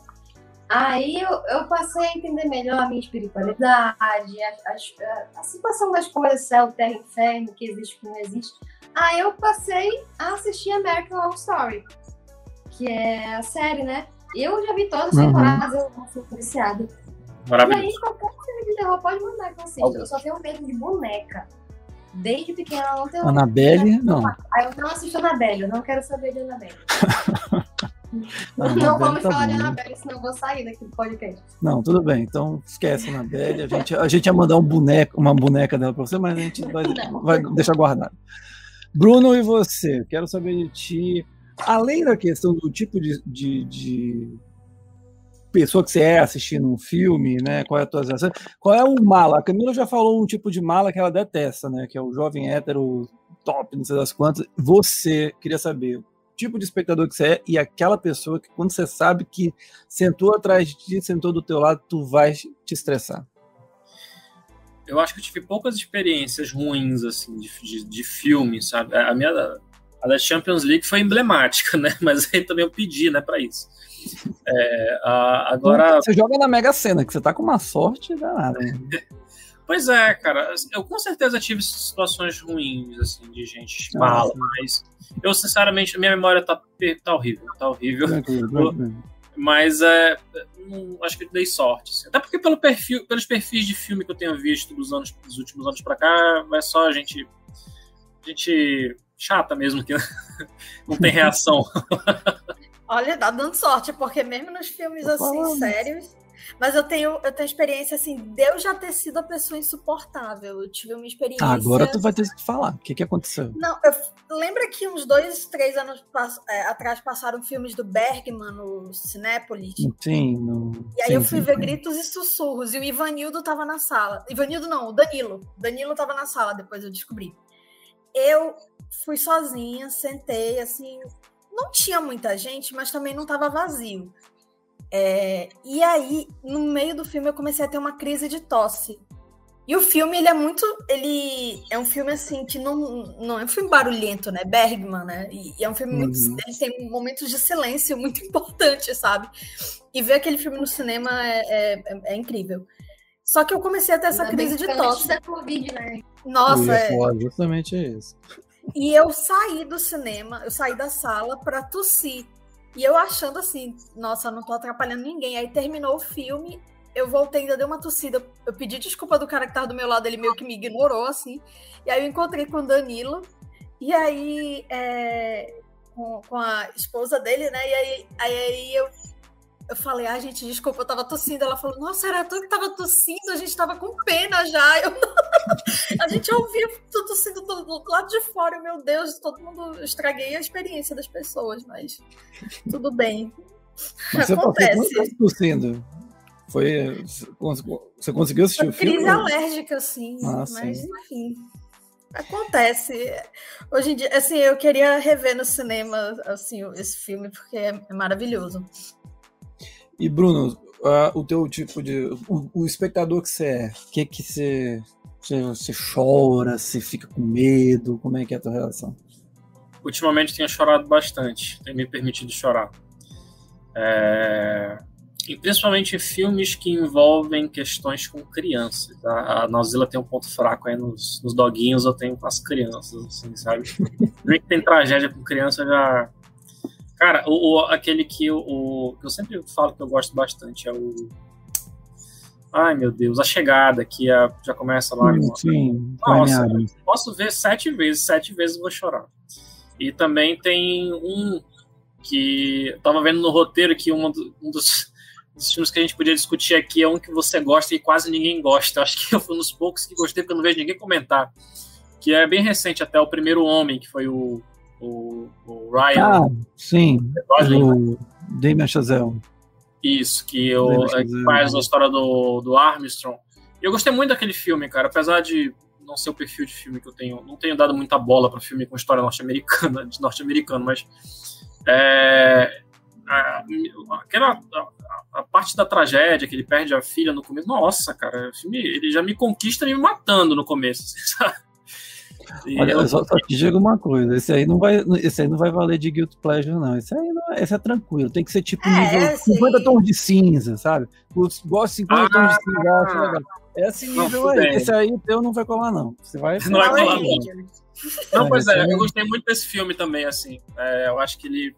Aí eu, eu passei a entender melhor a minha espiritualidade, a, a- a situação das coisas, céu, terra, inferno, que existe, que não existe. Aí eu passei a assistir American Horror Story, que é a série, né? Eu já vi todas as Uhum. temporadas, eu fui viciada. E Maravilhoso. aí, qualquer filme de terror pode mandar que eu assisto. Eu só tenho medo de boneca. Desde pequena eu não tenho Annabelle, não. Aí eu não assisto Annabelle, eu não quero saber de Annabelle. Annabelle não vamos tá falar de bom. Annabelle, senão eu vou sair daqui do podcast. Não, tudo bem. Então esquece a Annabelle. A gente, a gente ia mandar um boneco, uma boneca dela pra você, mas a gente vai, Não. vai deixar guardado. Bruno, e você? Quero saber de ti. Além da questão do tipo de, de, de pessoa que você é assistindo um filme, né? Qual é a tua ação? Qual é o mala? A Camila já falou um tipo de mala que ela detesta, né? Que é o jovem hétero top, não sei das quantas. Você queria saber o tipo de espectador que você é e aquela pessoa que quando você sabe que sentou atrás de ti, sentou do teu lado, tu vai te estressar. Eu acho que eu tive poucas experiências ruins, assim, de, de, de filme, sabe? A minha, a da Champions League foi emblemática, né? Mas aí também eu pedi, né, pra isso. É, a- agora, Você joga na Mega Sena, que você tá com uma sorte danada. pois é, cara, eu com certeza tive situações ruins, assim, de gente Ah, mala, mas eu, sinceramente, minha memória tá, tá horrível, tá horrível. Tranquilo, tranquilo. Mas é, não- acho que dei sorte. assim. Até porque pelo perfil, pelos perfis de filme que eu tenho visto dos, anos, dos últimos anos pra cá, é só gente, gente chata mesmo, que não tem reação. Olha, tá dando sorte, porque mesmo nos filmes assim, sérios, mas eu tenho, eu tenho experiência assim, de eu já ter sido a pessoa insuportável. Eu tive uma experiência. Ah, agora tu vai ter que falar. O que, que aconteceu? Não, eu, lembra que uns dois, três anos é, atrás passaram filmes do Bergman no Cinépolis? Sim. No... E aí sim, eu fui sim, ver sim. Gritos e Sussurros. E o Ivanildo tava na sala. Ivanildo não, o Danilo. Danilo tava na sala, depois eu descobri. Eu fui sozinha, sentei, assim. Não tinha muita gente, mas também não tava vazio. É, e aí, no meio do filme, eu comecei a ter uma crise de tosse. E o filme, ele é muito. Ele é um filme assim que não, não é um filme barulhento, né? Bergman, né? E, e é um filme muito. Uhum. Ele tem momentos de silêncio muito importantes, sabe? E ver aquele filme no cinema é, é, é- incrível. Só que eu comecei a ter essa crise de antes tosse. da Covid, né? Nossa, é. justamente isso. E eu saí do cinema, eu saí da sala pra tossir. E eu achando assim, nossa, não tô atrapalhando ninguém. Aí terminou o filme, eu voltei, ainda dei uma tossida. Eu pedi desculpa do cara que tava do meu lado, ele meio que me ignorou, assim. E aí eu encontrei com o Danilo. E aí, é, com, com a esposa dele, né? E aí, aí, aí eu, eu falei, ah, gente, desculpa, eu tava tossindo. Ela falou, nossa, era tu que tava tossindo, a gente tava com pena já. Eu, a gente ouvia tu tossindo do, do lado de fora, eu, meu Deus, todo mundo estraguei a experiência das pessoas, mas tudo bem. Mas você Acontece. tempo tossindo? Foi. Você conseguiu assistir Foi o filme? crise alérgica, sim, Ah, mas sim. enfim. Acontece. Hoje em dia, assim, eu queria rever no cinema assim, esse filme, porque é é maravilhoso. E Bruno, o teu tipo de. O, o espectador que você é, o que que você. Você, você chora, você fica com medo? Como é que é a tua relação? ultimamente tenho chorado bastante, tenho me permitido chorar. É, E principalmente em filmes que envolvem questões com crianças. A, a Nauzila tem um ponto fraco aí nos, nos doguinhos, eu tenho com as crianças, assim, sabe? Ver que tem tragédia com criança já. Cara, o, o- aquele que eu, o, eu sempre falo que eu gosto bastante é o. Ai meu Deus, a chegada, que é- já começa lá Sim, com a nossa, Adams. posso ver sete vezes, sete vezes eu vou chorar. E também tem um que eu tava vendo no roteiro que um, do- um dos, dos filmes que a gente podia discutir aqui é um que você gosta e quase ninguém gosta. Acho que eu fui um dos poucos que gostei porque eu não vejo ninguém comentar. Que é bem recente, até o primeiro homem, que foi o, o, o Ryan Ah, sim. O Damien Chazelle. Isso, que, é, que que faz a história do, do Armstrong. Eu gostei muito daquele filme, cara, apesar de não ser o perfil de filme que eu tenho, não tenho dado muita bola para filme com história norte-americana, de norte-americano, mas é, a, aquela a, a parte da tragédia que ele perde a filha no começo, nossa, cara, o filme ele já me conquista me matando no começo, sabe? E Olha, eu- só, só te digo uma coisa, esse aí não vai, esse aí não vai valer de guilt pleasure não. Esse aí não, esse é tranquilo, tem que ser tipo É, nível sim. 50 tons de cinza, sabe? Os gosto de 50 tons de cinza, acho Ah. legal. Esse Não, nível tudo aí, bem. esse aí o teu não vai colar não. Você vai Não vai colar, não. Não, pois é, aí- eu gostei muito desse filme também, assim. É, eu acho que ele.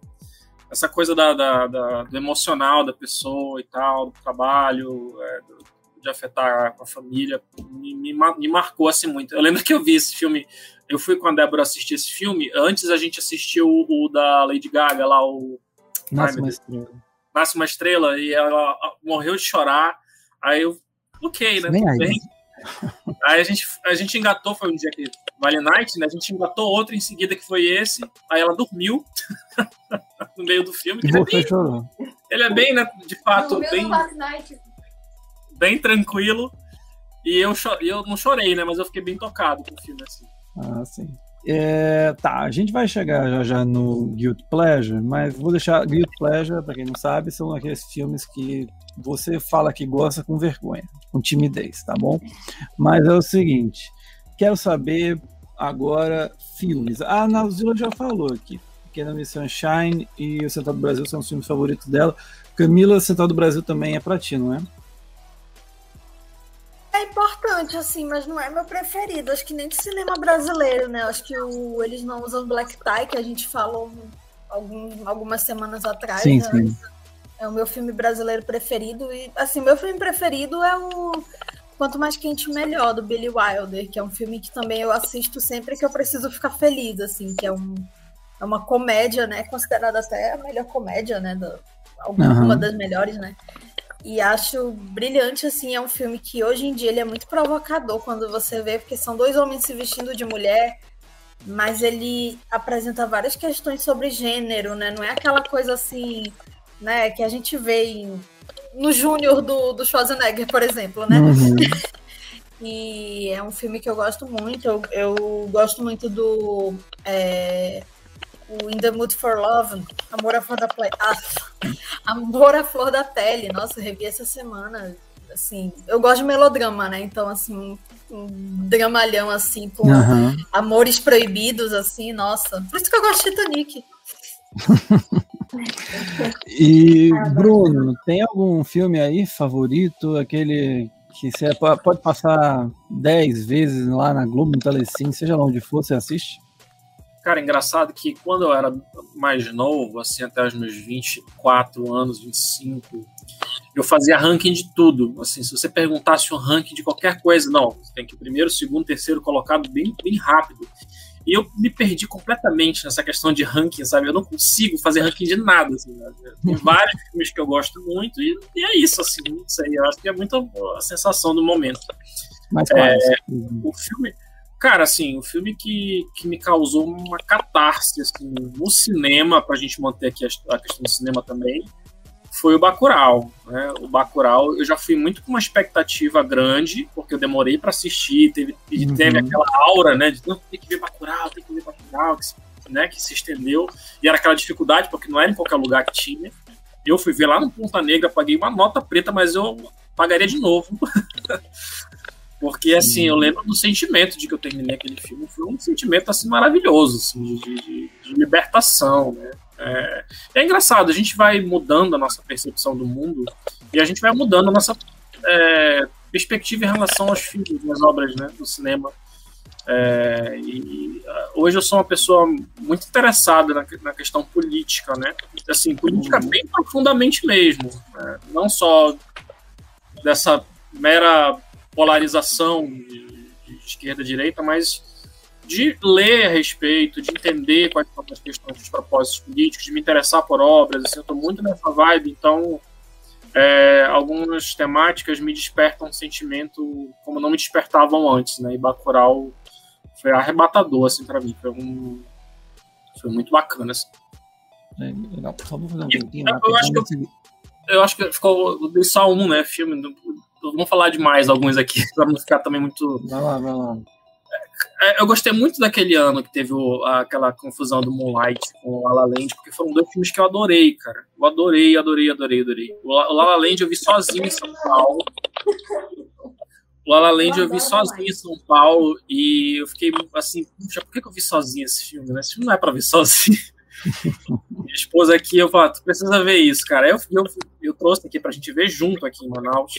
Essa coisa da, da- da- do emocional da pessoa e tal, do trabalho, é, do- de afetar a família, me, me, me marcou assim muito. Eu lembro que eu vi esse filme, eu fui com a Débora assistir esse filme, antes a gente assistiu o, o da Lady Gaga lá, o Nasce uma estrela. Nasce uma Estrela, e ela morreu de chorar. Aí eu, ok, né? Aí. bem. Aí a gente, a gente engatou, foi um dia que Vale Night, né? A gente engatou outro em seguida que foi esse. Aí ela dormiu no meio do filme. Ele é, bem, ele é bem, né? De fato, bem, Last Night. Bem tranquilo. E eu, eu não chorei, né? Mas eu fiquei bem tocado com o filme, assim. Ah, sim. É, tá, a gente vai chegar já já no Guilt Pleasure, mas vou deixar Guilt Pleasure, pra quem não sabe, são aqueles filmes que você fala que gosta com vergonha, com timidez, tá bom? Mas é o seguinte, quero saber agora filmes. A Nauzila já falou aqui, Pequena Miss Sunshine e O Central do Brasil são os filmes favoritos dela. Camila, Central do Brasil também é pra ti, não é? É importante, assim, mas não é meu preferido. Acho que nem de cinema brasileiro, né? Acho que o, eles não usam black tie, que a gente falou algum, algumas semanas atrás. Sim, né? sim. É o meu filme brasileiro preferido. E, assim, meu filme preferido é o Quanto Mais Quente Melhor, do Billy Wilder, que é um filme que também eu assisto sempre que eu preciso ficar feliz, assim, que é um, é uma comédia, né? Considerada até a melhor comédia, né? Do, alguma uhum. das melhores, né? E acho brilhante, assim, é um filme que hoje em dia ele é muito provocador quando você vê, porque são dois homens se vestindo de mulher, mas ele apresenta várias questões sobre gênero, né? Não é aquela coisa assim, né, que a gente vê em, no Júnior do, do Schwarzenegger, por exemplo, né? Uhum. e é um filme que eu gosto muito, eu, eu gosto muito do é, o In the Mood for Love, Amor à Flor da Pele. Ah, Amor à Flor da Pele. Nossa, revi essa semana. Assim, eu gosto de melodrama, né? Então, assim, um dramalhão assim, com uhum. amores proibidos, assim, nossa. Por isso que eu gosto de Titanic. e Bruno, tem algum filme aí favorito? Aquele que você pode passar 10 vezes lá na Globo, no Telecine, seja lá onde for, você assiste? Cara, engraçado que quando eu era mais novo, assim, até os meus 24 anos, 25, eu fazia ranking de tudo. Assim, se você perguntasse um ranking de qualquer coisa, não, tem que primeiro, segundo, terceiro colocado bem, bem rápido. E eu me perdi completamente nessa questão de ranking, sabe? Eu não consigo fazer ranking de nada. Assim, né? Tem vários filmes que eu gosto muito e, e, é isso, assim. Não sei, eu acho que é muito a sensação do momento. Mas é, o filme Cara, assim, o filme que, que me causou uma catarse assim, no cinema, pra gente manter aqui a, a questão do cinema também, foi o Bacurau. Né? O Bacurau, eu já fui muito com uma expectativa grande, porque eu demorei para assistir, teve, uhum. teve aquela aura, né, de tem que ver Bacurau, tem que ver Bacurau, que se, né, que se estendeu, e era aquela dificuldade, porque não era em qualquer lugar que tinha. Eu fui ver lá no Ponta Negra, paguei uma nota preta, mas eu pagaria de novo. Porque, assim, eu lembro do sentimento de que eu terminei aquele filme. Foi um sentimento, assim, maravilhoso, assim, de, de, de libertação, né? É, é, engraçado, a gente vai mudando a nossa percepção do mundo e a gente vai mudando a nossa é, perspectiva em relação aos filmes, às obras né, do cinema. É, e hoje eu sou uma pessoa muito interessada na, na questão política, né? Assim, política uhum. bem profundamente mesmo. Né? Não só dessa mera polarização de, de esquerda e direita, mas de ler a respeito, de entender quais são as questões dos propósitos políticos, de me interessar por obras, assim, eu estou muito nessa vibe, então é, algumas temáticas me despertam um sentimento como não me despertavam antes, né, e Bacurau foi arrebatador, assim, para mim, foi, um, foi muito bacana, assim. É, legal, só vou fazer um tempinho. Eu, eu, acho que eu, eu acho que ficou só um, né, filme, vamos falar de mais alguns aqui, para não ficar também muito. Vai lá, vai lá. É, eu gostei muito daquele ano que teve o, aquela confusão do Moonlight com o La La Land, porque foram dois filmes que eu adorei, cara. Eu adorei, adorei, adorei, adorei. O La La Land eu vi sozinho em São Paulo. O La La Land eu vi sozinho em São Paulo e eu fiquei assim, puxa, por que eu vi sozinho esse filme, né? Esse filme não é pra ver sozinho. Minha esposa aqui, eu falo, tu precisa ver isso, cara. Eu, eu, eu trouxe aqui pra gente ver junto aqui em Manaus.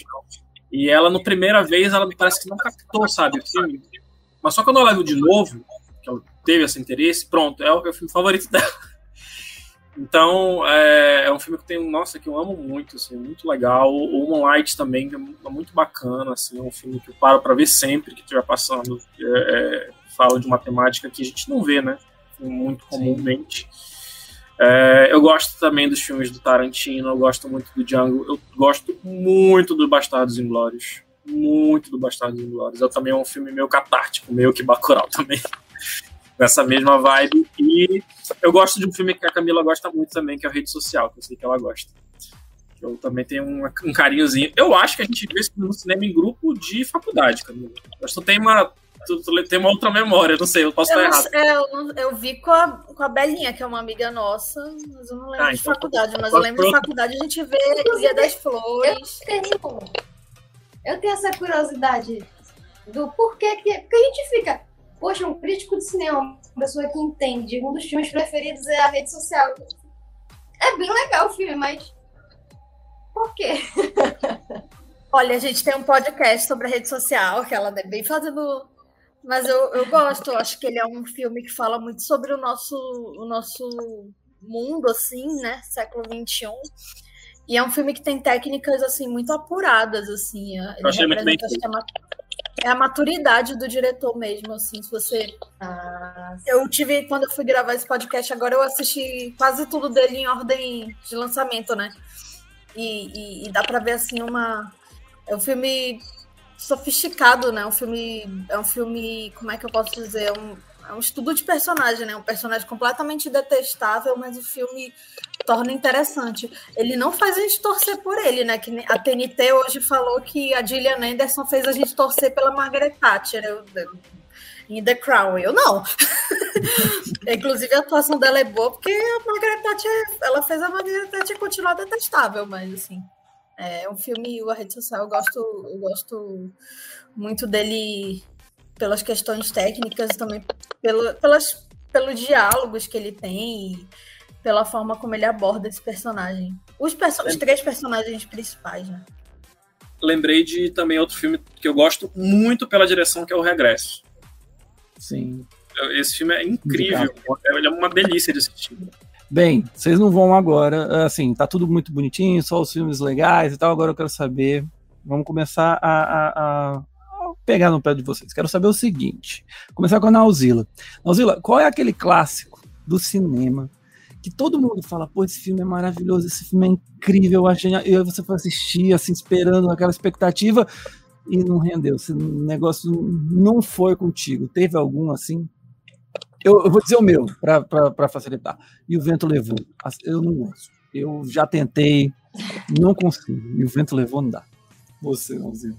E ela, no primeira vez, ela me parece que não captou, sabe, o filme. Mas só quando eu levo de novo, que ela teve esse interesse, pronto, é o, é o filme favorito dela. Então, é, é, um filme que tem, nossa, que eu amo muito, assim, muito legal. O Moonlight também, que é muito bacana, assim, é um filme que eu paro para ver sempre que estiver passando. É, é, fala de uma temática que a gente não vê, né, muito comumente. Sim. É, eu gosto também dos filmes do Tarantino, eu gosto muito do Django, eu gosto muito do Bastardos Inglórios. Muito do Bastardos Inglórios. Eu também é um filme meio catártico, meio que Bacurau também. Nessa mesma vibe. E eu gosto de um filme que a Camila gosta muito também, que é o Rede Social, que eu sei que ela gosta. Eu também tenho um, um carinhozinho. Eu acho que a gente viu esse filme no cinema em grupo de faculdade, Camila. Acho que tem uma tu, tu tem uma outra memória, não sei, eu posso eu estar errado. Eu, eu, vi com a, com a Belinha, que é uma amiga nossa, mas eu não lembro ah, de então, faculdade, mas eu lembro de faculdade a gente vê Dia das Flores. Eu tenho, eu tenho essa curiosidade do porquê que. Porque a gente fica. Poxa, um crítico de cinema, uma pessoa que entende, um dos filmes preferidos é a rede social. É bem legal o filme, mas. Por quê? Olha, a gente tem um podcast sobre a rede social, que ela é bem fazendo mas eu, eu gosto, eu acho que ele é um filme que fala muito sobre o nosso, o nosso mundo, assim, né? Século XXI. E é um filme que tem técnicas, assim, muito apuradas, assim. Ele eu achei muito bem feito. Tema... é a maturidade do diretor mesmo, assim, se você... Ah, eu tive, quando eu fui gravar esse podcast agora, eu assisti quase tudo dele em ordem de lançamento, né? E, e, e dá para ver, assim, uma... É um filme sofisticado, né? Um filme... É um filme, como é que eu posso dizer? É um, é um estudo de personagem, né? Um personagem completamente detestável, mas o filme torna interessante. Ele não faz a gente torcer por ele, né? Que a TNT hoje falou que a Gillian Anderson fez a gente torcer pela Margaret Thatcher. Eu, em The Crown. Eu não. Inclusive, a atuação dela é boa, porque a Margaret Thatcher, ela fez a Margaret Thatcher continuar detestável, mas assim. É um filme, a rede social, eu gosto, eu gosto muito dele pelas questões técnicas também pelo, pelas, pelos diálogos que ele tem e pela forma como ele aborda esse personagem. Os, perso os três personagens principais, né? Lembrei de também outro filme que eu gosto muito pela direção, que é O Regresso. Sim. Esse filme é incrível. Ele é uma delícia de assistir. Bem, vocês não vão agora, assim, tá tudo muito bonitinho, só os filmes legais e tal. Agora eu quero saber. Vamos começar a, a, a pegar no pé de vocês. Quero saber o seguinte: começar com a Nauzila. Nauzila, qual é aquele clássico do cinema que todo mundo fala, pô, esse filme é maravilhoso, esse filme é incrível, eu genial. E aí você foi assistir, assim, esperando aquela expectativa e não rendeu. Esse negócio não foi contigo. Teve algum assim? Eu, eu vou dizer o meu, para facilitar. E o vento levou. Eu não gosto. Eu já tentei, não consigo. E o vento levou, não dá. Você, Nauzila.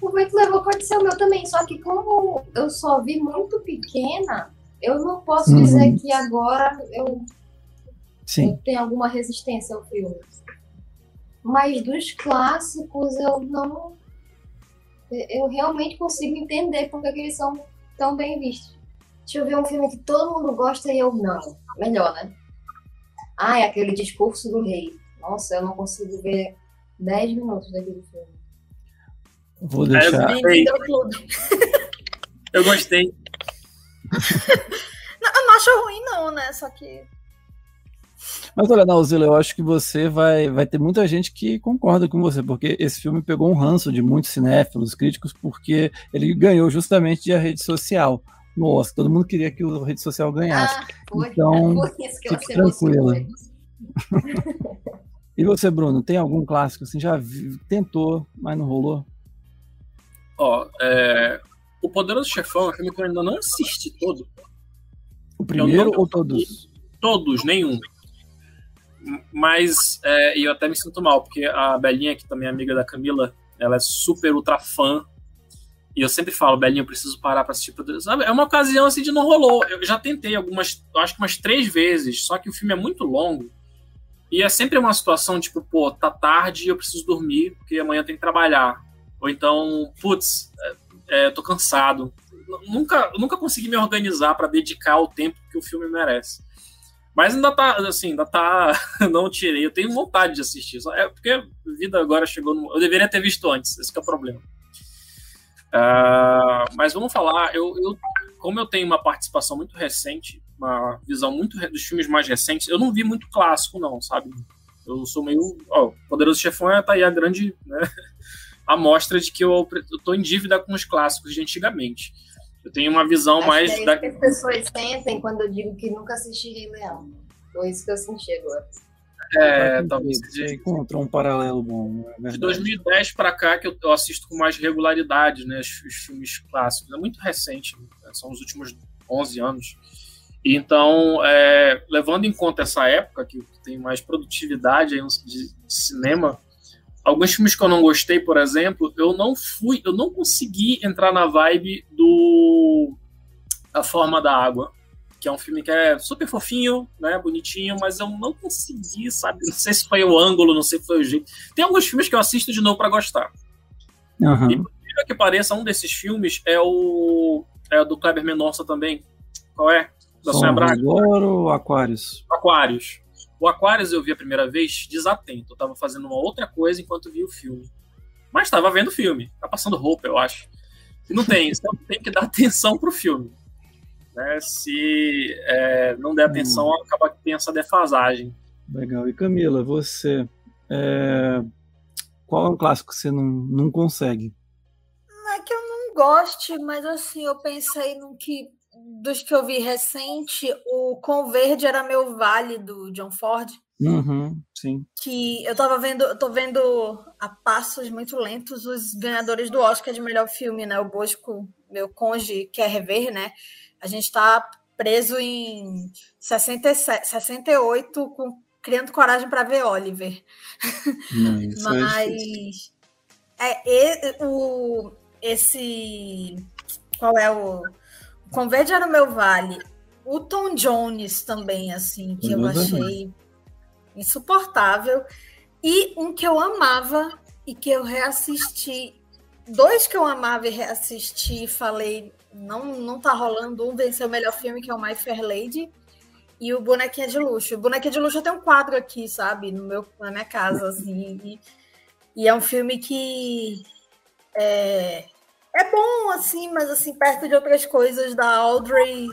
O vento levou pode ser o meu também, só que como eu só vi muito pequena, eu não posso uhum. dizer que agora eu, eu, tenho alguma resistência ao filme. Mas dos clássicos eu não. Eu realmente consigo entender porque eles são tão bem vistos. Deixa eu ver um filme que todo mundo gosta e eu não. Melhor, né? Ah, é aquele discurso do rei. Nossa, eu não consigo ver 10 minutos daquele filme. Vou deixar. Eu gostei. eu gostei. não, eu não acho ruim, não, né? Só que. Mas olha, Nauzila, eu acho que você vai, vai ter muita gente que concorda com você, porque esse filme pegou um ranço de muitos cinéfilos, críticos, porque ele ganhou justamente de a rede social. Nossa, todo mundo queria que a rede social ganhasse. Ah, foi, então, fique tranquila. e você, Bruno, tem algum clássico assim? Já vi, tentou, mas não rolou? Ó, é, o Poderoso Chefão é um filme que eu ainda não assisti todo. O primeiro ou todos? Todos, nenhum. Mas é, eu até me sinto mal, porque a Belinha, que também é amiga da Camila, ela é super ultra fã. E eu sempre falo, Belinha, eu preciso parar pra assistir Poderoso. É uma ocasião assim de não rolou. Eu já tentei algumas, acho que umas três vezes, só que o filme é muito longo. E é sempre uma situação tipo, pô, tá tarde eu preciso dormir, porque amanhã tem que trabalhar. Ou então, putz, é, tô cansado. Nunca, nunca consegui me organizar para dedicar o tempo que o filme merece. Mas ainda tá, assim, ainda tá. Não tirei. Eu tenho vontade de assistir. É porque a vida agora chegou no. Eu deveria ter visto antes, esse é o problema. Uh, mas vamos falar, eu, eu, como eu tenho uma participação muito recente, uma visão muito dos filmes mais recentes, eu não vi muito clássico, não, sabe? Eu sou meio. Ó, Poderoso Chefão é tá aí a grande. Né? a mostra de que eu estou em dívida com os clássicos de antigamente. Eu tenho uma visão Acho mais. Que é da... que as pessoas sentem quando eu digo que nunca assisti Rei Leão. Foi isso que eu senti agora. É, talvez você encontrou um paralelo bom. É de 2010 para cá que eu, assisto com mais regularidade, né, os, os, filmes clássicos. É muito recente, né, são os últimos 11 anos. Então, é, levando em conta essa época que tem mais produtividade de, de cinema, Alguns filmes que eu não gostei, por exemplo, eu não fui, eu não consegui entrar na vibe do A Forma da Água, que é um filme que é super fofinho, né, bonitinho, mas eu não consegui, sabe? Não sei se foi o ângulo, não sei se foi o jeito. Tem alguns filmes que eu assisto de novo para gostar. Uhum. E por que pareça, um desses filmes é o é o do Kleber Mendonça também. Qual é? Da Sonha Braga? ou Aquários? Aquários. O Aquarius eu vi a primeira vez desatento. Eu tava fazendo uma outra coisa enquanto vi o filme. Mas tava vendo o filme. Tá passando roupa, eu acho. E não tem, então tem que dar atenção pro filme. Né? Se é, não der atenção, hum. acaba que tem essa defasagem. Legal. E Camila, você. É... Qual é um clássico que você não, não consegue? goste, mas assim, eu pensei no que dos que eu vi recente, o Converde era meu vale do John Ford. Uhum, sim. Que eu tava vendo, eu tô vendo a passos muito lentos os ganhadores do Oscar de melhor filme, né? O Bosco, meu conge, quer rever, né? A gente tá preso em 67, 68 com criando coragem para ver Oliver. Não, é Mas é, é, o esse qual é o Converde era o meu vale. O Tom Jones também, assim, que eu achei insuportável. E um que eu amava e que eu reassisti. Dois que eu amava e reassisti e falei, não, não tá rolando. Um venceu o melhor filme, que é o My Fair Lady. E o Bonequinha de Luxo. O Bonequinha de Luxo tem um quadro aqui, sabe? No meu, na minha casa, assim. E, e é um filme que é, é bom, assim, mas assim, perto de outras coisas da Audrey,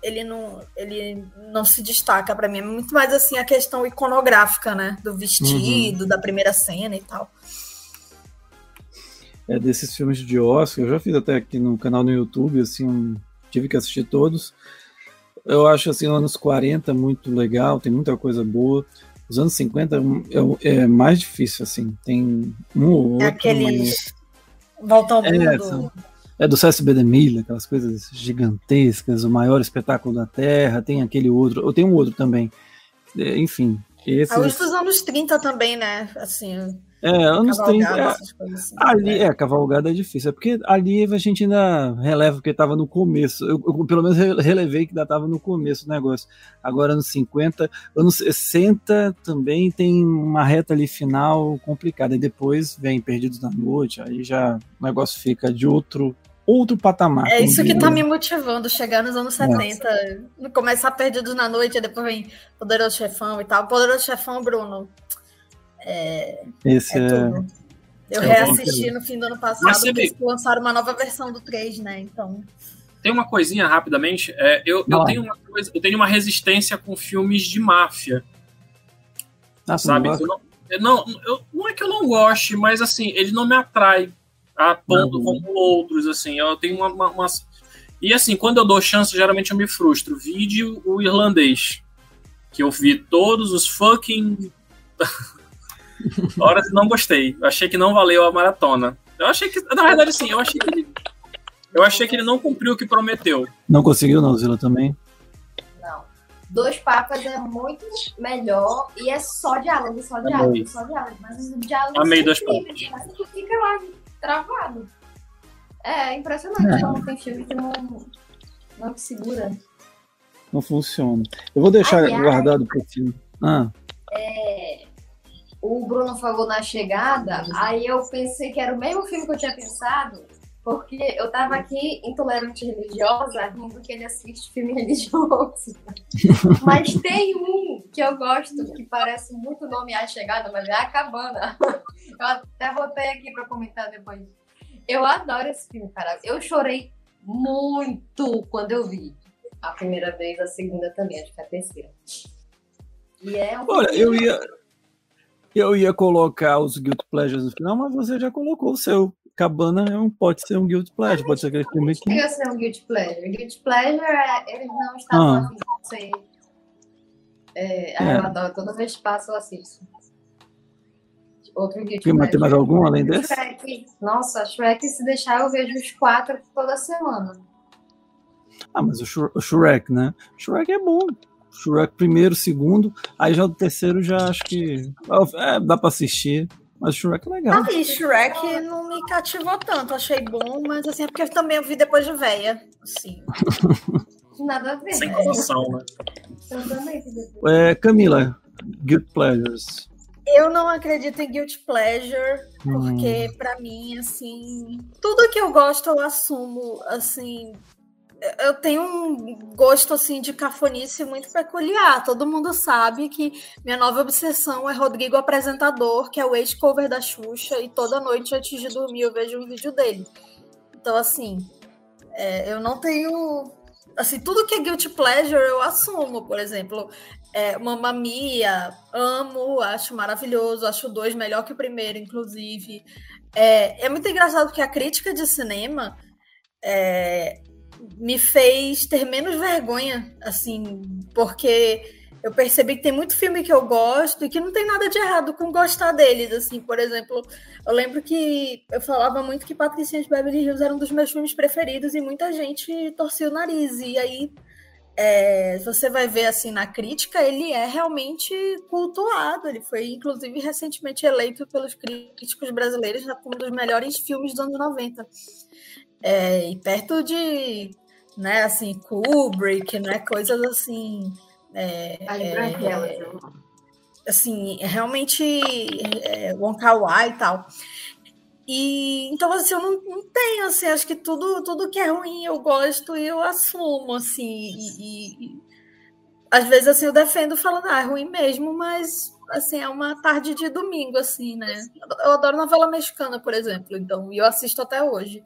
ele não, ele não se destaca para mim. É muito mais assim a questão iconográfica, né? Do vestido, uhum. da primeira cena e tal. É desses filmes de Oscar, eu já fiz até aqui no canal no YouTube, assim, um, tive que assistir todos. Eu acho assim, anos 40 muito legal, tem muita coisa boa. Os anos 50 é, é mais difícil, assim, tem um ou outro. Aqueles Volta ao é, mundo. É do CSB de Mille, aquelas coisas gigantescas, o maior espetáculo da Terra, tem aquele outro, ou tem um outro também. É, enfim. Esses... A dos anos 30 também, né? Assim, é, anos 30. É, assim, ali, é, cavalgada é difícil. É porque ali a gente ainda releva, porque estava no começo. Eu, eu, pelo menos relevei que ainda estava no começo do negócio. Agora, anos 50, anos 60 também tem uma reta ali final complicada. E depois vem Perdidos na Noite, aí já o negócio fica de outro outro patamar. É isso que está me motivando, chegar nos anos 70, Nossa. começar Perdidos na Noite, e depois vem Poderoso Chefão e tal. Poderoso Chefão, Bruno, é, Esse é, é... Eu reassisti no fim do ano passado, porque eles lançaram uma nova versão do 3, né? Então. Tem uma coisinha rapidamente. É, eu, eu, tenho uma coisa, eu tenho uma resistência com filmes de máfia. Ah, sabe? Não, eu não, eu não, eu, não é que eu não goste, mas assim, ele não me atrai a ponto como outros. Assim, eu tenho uma, uma, uma, E assim, quando eu dou chance, geralmente eu me frustro. Vídeo o irlandês. Que eu vi todos os fucking Horas não gostei. Eu achei que não valeu a maratona. Eu achei que, na verdade, sim, eu achei que ele, eu achei que ele não cumpriu o que prometeu. Não conseguiu, não, Zila, também? Não. Dois Papas é muito melhor e é só diálogo, só diálogo, só diálogo. Mas o diálogo Amei Dois Papas. fica lá travado. É impressionante é. como tem filme que não, não segura. Não funciona. Eu vou deixar Aliás, guardado o filme. Ah. É, o Bruno falou na chegada, aí eu pensei que era o mesmo filme que eu tinha pensado, porque eu tava aqui intolerante religiosa, rindo que ele assiste filme religioso. mas tem um que eu gosto, que parece muito nome A Chegada, mas é A Cabana. Eu até botei aqui pra comentar depois. Eu adoro esse filme, cara. Eu chorei muito quando eu vi. A primeira vez, a segunda também, acho que a terceira. E é um Olha, eu ia eu ia colocar os Guilt Pleasures no final, mas você já colocou o seu. Cabana é um, pode ser um Guilt Pleasure, pode ser aquele filme que. Pode ser um Guilt Pleasure. Guilt Pleasure, é, eles não estavam ah. assim, é, é. Eu adoro, toda vez que passo eu assisto. Outro Guilt Pleasure. Tem mais algum além desse? Shrek. Nossa, Shrek, se deixar, eu vejo os quatro toda semana. Ah, mas o Shrek, né? Shrek é bom. Shrek primeiro, segundo, aí já o terceiro já acho que é, dá para assistir. Mas Shrek é legal. Ah, e Shrek não me cativou tanto, achei bom, mas assim, é porque eu também vi depois de véia. Assim. Nada a ver. Sem comoção, né? É, Camila, Guilt Pleasures. Eu não acredito em guilt pleasure, porque hum. para mim, assim, tudo que eu gosto eu assumo, assim, eu tenho um gosto assim de cafonice muito peculiar. Todo mundo sabe que minha nova obsessão é Rodrigo apresentador, que é o ex-cover da Xuxa, e toda noite antes de dormir eu vejo um vídeo dele. Então, assim, é, eu não tenho. Assim, tudo que é guilty pleasure eu assumo, por exemplo. É, Mamma Mia, amo, acho maravilhoso, acho dois melhor que o primeiro, inclusive. É, é muito engraçado porque a crítica de cinema é, me fez ter menos vergonha, assim, porque eu percebi que tem muito filme que eu gosto e que não tem nada de errado com gostar deles, assim, por exemplo, eu lembro que eu falava muito que Patricinha de Beverly Hills era um dos meus filmes preferidos e muita gente torcia o nariz, e aí é, você vai ver assim na crítica, ele é realmente cultuado. Ele foi, inclusive, recentemente eleito pelos críticos brasileiros como um dos melhores filmes dos anos 90. É, e perto de né, assim, Kubrick, né, coisas assim. É, é, assim, realmente é, Wong Kar Wai e tal. E então assim, eu não, não, tenho assim, acho que tudo tudo que é ruim eu gosto e eu assumo assim, e, e às vezes assim eu defendo falando, ah, é ruim mesmo, mas assim, é uma tarde de domingo assim, né? Eu adoro novela mexicana, por exemplo, então, e eu assisto até hoje.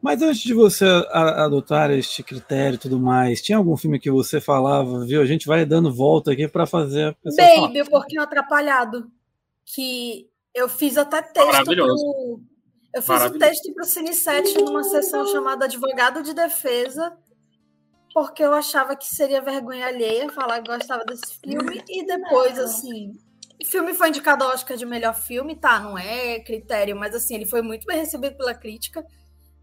Mas antes de você adotar este critério e tudo mais, tinha algum filme que você falava, viu? A gente vai dando volta aqui para fazer a pessoa Baby, falar. o Porquinho Atrapalhado, que eu fiz até texto pro, eu fiz o texto para o Cine 7 numa sessão chamada Advogado de Defesa, porque eu achava que seria vergonha alheia falar que gostava desse filme, e depois, assim, o filme foi indicado ao Oscar de melhor filme, tá? Não é critério, mas assim, ele foi muito bem recebido pela crítica.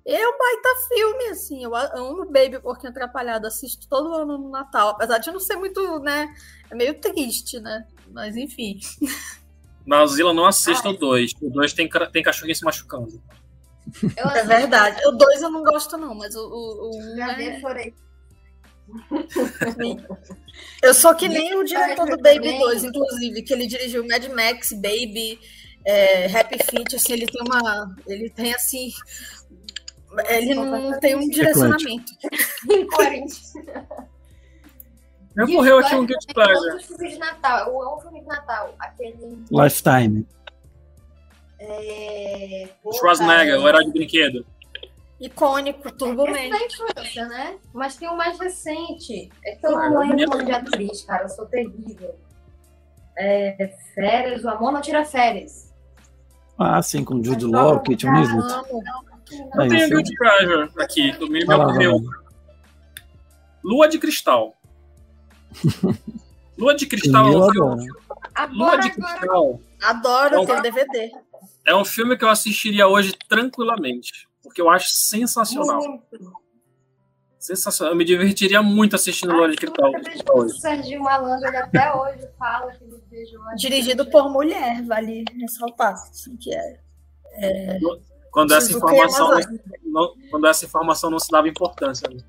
É um baita filme, assim. Eu amo Baby Porquinho Atrapalhado. Assisto todo ano no Natal. Apesar de não ser muito, né? É meio triste, né? Mas enfim. Na Zila não assista o 2. O 2 tem, tem cachorrinho se machucando. Eu é verdade. O 2 eu não gosto, não, mas o 1 o, o Já é... Eu sou que nem o diretor do Baby 2, inclusive, que ele dirigiu Mad Max, Baby, é, Happy Feet, assim, ele tem uma. Ele tem assim ele não tem um direcionamento. Incoerente. Já morreu aqui um Guilty Pleasure. Outro filme de Natal. O outro filme de Natal. Aquele. Lifetime. É... Schwarzenegger, o herói de brinquedo. Icônico, Turbo Man. É infância, né? Mas tem um mais recente. É que eu não lembro o nome de atriz, cara. Eu sou terrível. É, férias, o amor não tira férias. Ah, sim, com Jude Law, Kate Winslet. Eu tenho Guilty Pleasure aqui, do me ocorreu. Lua de Cristal. Lua de Cristal é um filme. Lua de Cristal. Adoro, é um... DVD. É um filme que eu assistiria hoje tranquilamente, porque eu acho sensacional. Sensacional. Eu me divertiria muito assistindo Lua de Cristal. O Serginho Malandro ele até hoje fala que ele vejo Dirigido por mulher, vale ressaltar. Assim, que é, é quando essa informação não, quando essa informação não se dava importância. Né?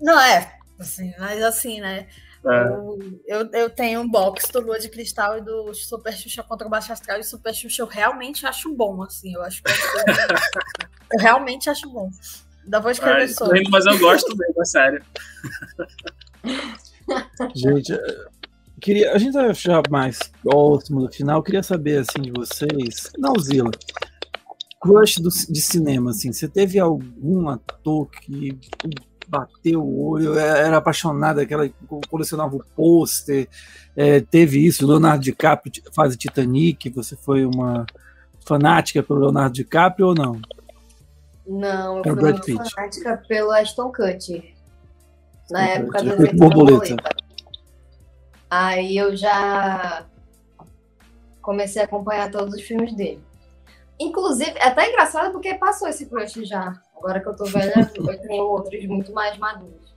Não é, assim, mas assim, né? É. Eu, eu tenho um box do Lua de Cristal e do Super Xuxa contra o Baixo Astral e o Super Xuxa eu realmente acho bom, assim, eu acho que eu realmente acho bom. Ainda vou escrever é, sobre. Mas eu gosto mesmo, é sério. Gente, queria, a gente vai já mais próximo do final, queria saber assim de vocês, Nauzila, crush do, de cinema, assim? Você teve algum ator que bateu o olho, é, era apaixonada, aquela colecionava o pôster, é, teve isso, Leonardo DiCaprio faz Titanic, você foi uma fanática pelo Leonardo DiCaprio ou não? Não, eu fui Pitt. fanática pelo Ashton Kutcher. Na Ashton época do efeito borboleta. Aí eu já comecei a acompanhar todos os filmes dele. Inclusive, é até engraçado porque passou esse crush já. Agora que eu tô velha, eu tenho outros muito mais maduros.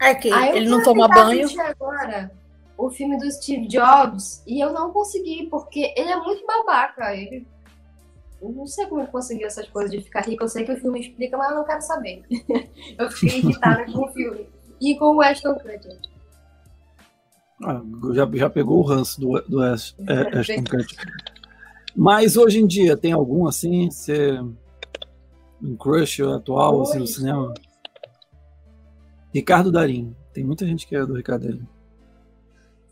É que Aí ele não toma banho. agora o filme do Steve Jobs e eu não consegui, porque ele é muito babaca. Ele. Eu não sei como ele conseguiu essas coisas de ficar rico. Eu sei que o filme explica, mas eu não quero saber. eu fiquei irritada com o filme. E com o Ashton Kutcher. Ah, já, já pegou o ranço do, do Ashton Kutcher. Mas hoje em dia, tem algum assim, você, um crush atual assim, no cinema? Ricardo Darim. Tem muita gente que é do Ricardo Darim.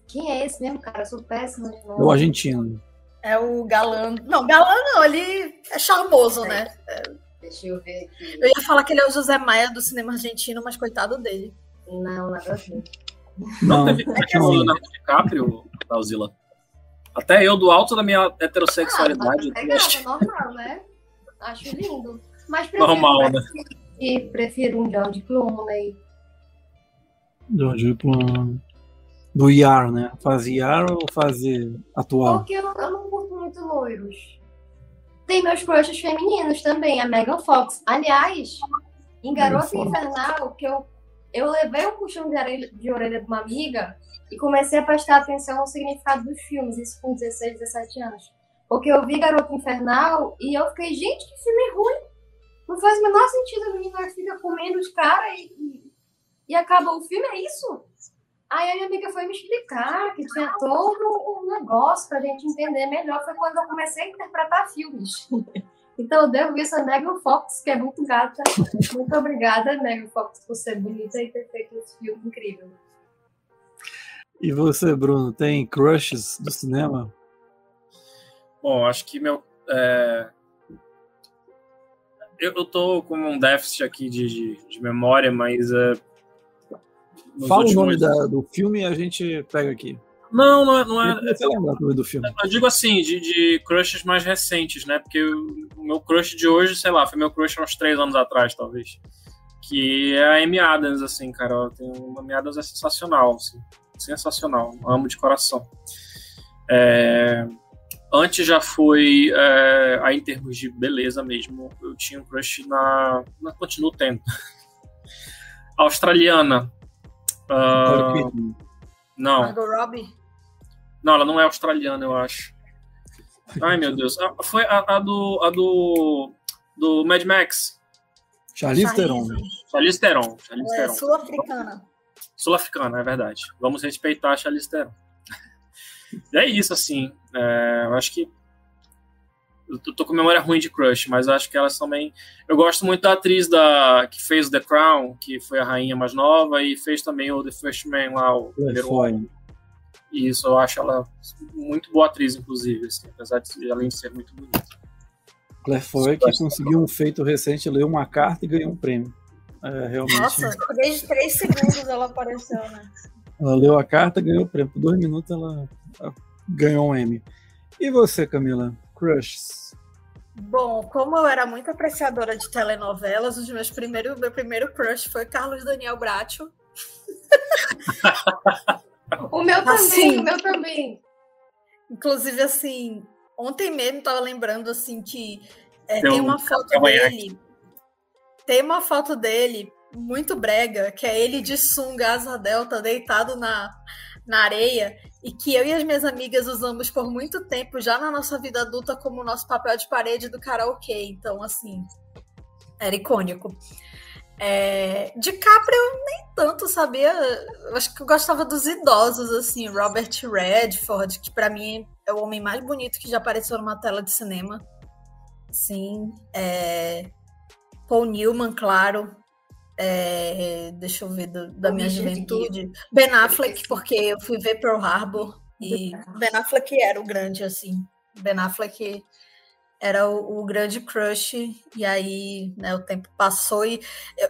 Quem é esse mesmo, cara? Eu sou péssimo de nome. É o argentino. É o galã. Não, galã não, ele é charmoso, é. né? É. Deixa eu ver aqui. Eu ia falar que ele é o José Maia do cinema argentino, mas coitado dele. Não, nada a ver. Não, teve é o Leonardo DiCaprio, Tauzila. Até eu, do alto da minha heterossexualidade. Ah, legal, é normal, né? Acho lindo. Mas prefiro, Normal, né? e prefiro um George Clooney. George Clooney. Do Yar, né? Fazer Yar ou fazer atual? Porque eu, eu não curto muito loiros. Tem meus crushes femininos também, a Megan Fox. Aliás, em Garota. Infernal, que eu, eu levei um puxão de orelha, de orelha de uma amiga e comecei a prestar atenção no significado dos filmes, isso com 16, 17 anos. Porque eu vi Garota Infernal e eu fiquei, gente, que filme ruim. Não faz o menor sentido a menina fica comendo os caras e, e, e acaba o filme, é isso? Aí a minha amiga foi me explicar que tinha todo um negócio pra gente entender melhor. Foi quando eu comecei a interpretar filmes. Então eu devo isso a Megan Fox, que é muito gata. Muito obrigada, Megan Fox, por ser bonita e ter feito esse filme incrível. E você, Bruno, tem crushes do cinema? Bom, acho que meu. é, Eu, eu tô com um déficit aqui de, de, de memória, mas. É... Fala o últimos- nome da- do filme e a gente pega aqui. Não, não é. Não é Você lembra do nome do filme? eu digo assim, de, de crushes mais recentes, né? Porque o, o meu crush de hoje, sei lá, foi meu crush há uns três anos atrás, talvez. Que é a Amy Adams, assim, cara. Ela tem uma Amy Adams é sensacional, assim. Sensacional. Amo de coração. É, Antes já foi, é, aí em termos de beleza mesmo, eu tinha um crush na. na continuo tendo. Australiana. Ah, Olha que- não, Margot Robbie. não, ela não é australiana, eu acho. Ai, meu Deus. Ah, Foi a, a do. A do. Do Mad Max. Charlize Theron. Charlize Theron. Charlize é sul-africana. Sul-africana, é verdade. Vamos respeitar a Charlize Theron. E é isso, assim. é, eu acho que. Eu tô- com memória ruim de crush, mas eu acho que elas também. Eu gosto muito da atriz da, que fez The Crown, que foi a rainha mais nova, e fez também o The First Man lá, o primeiro. E isso eu acho ela muito boa atriz, inclusive, assim, apesar de além de ser muito bonita. Claire que conseguiu um feito recente, leu uma carta e ganhou um prêmio. É, realmente. Nossa, desde três segundos ela apareceu, né? Ela leu a carta, ganhou o prêmio. Por dois minutos ela ganhou um M. E você, Camila? Crushes? Bom, como eu era muito apreciadora de telenovelas, os meus primeiros, meu primeiro crush foi Carlos Daniel Bracho. O meu também, Assim. o meu também. Inclusive, assim, ontem mesmo tava lembrando assim que é, Tem um uma foto dele. Tem uma foto dele muito brega, que é ele de sunga asa delta deitado na, na areia, e que eu e as minhas amigas usamos por muito tempo já na nossa vida adulta como nosso papel de parede do karaokê. Então, assim, era icônico. É, DiCaprio nem tanto, sabia? Eu acho que eu gostava dos idosos, assim, Robert Redford, que pra mim é o homem mais bonito que já apareceu numa tela de cinema. Sim. é, Paul Newman, claro. É, deixa eu ver do- da O minha juventude. Ben Affleck, porque eu fui ver Pearl Harbor e Ben Affleck era o grande, assim. Ben Affleck era o, o grande crush, e aí né, o tempo passou e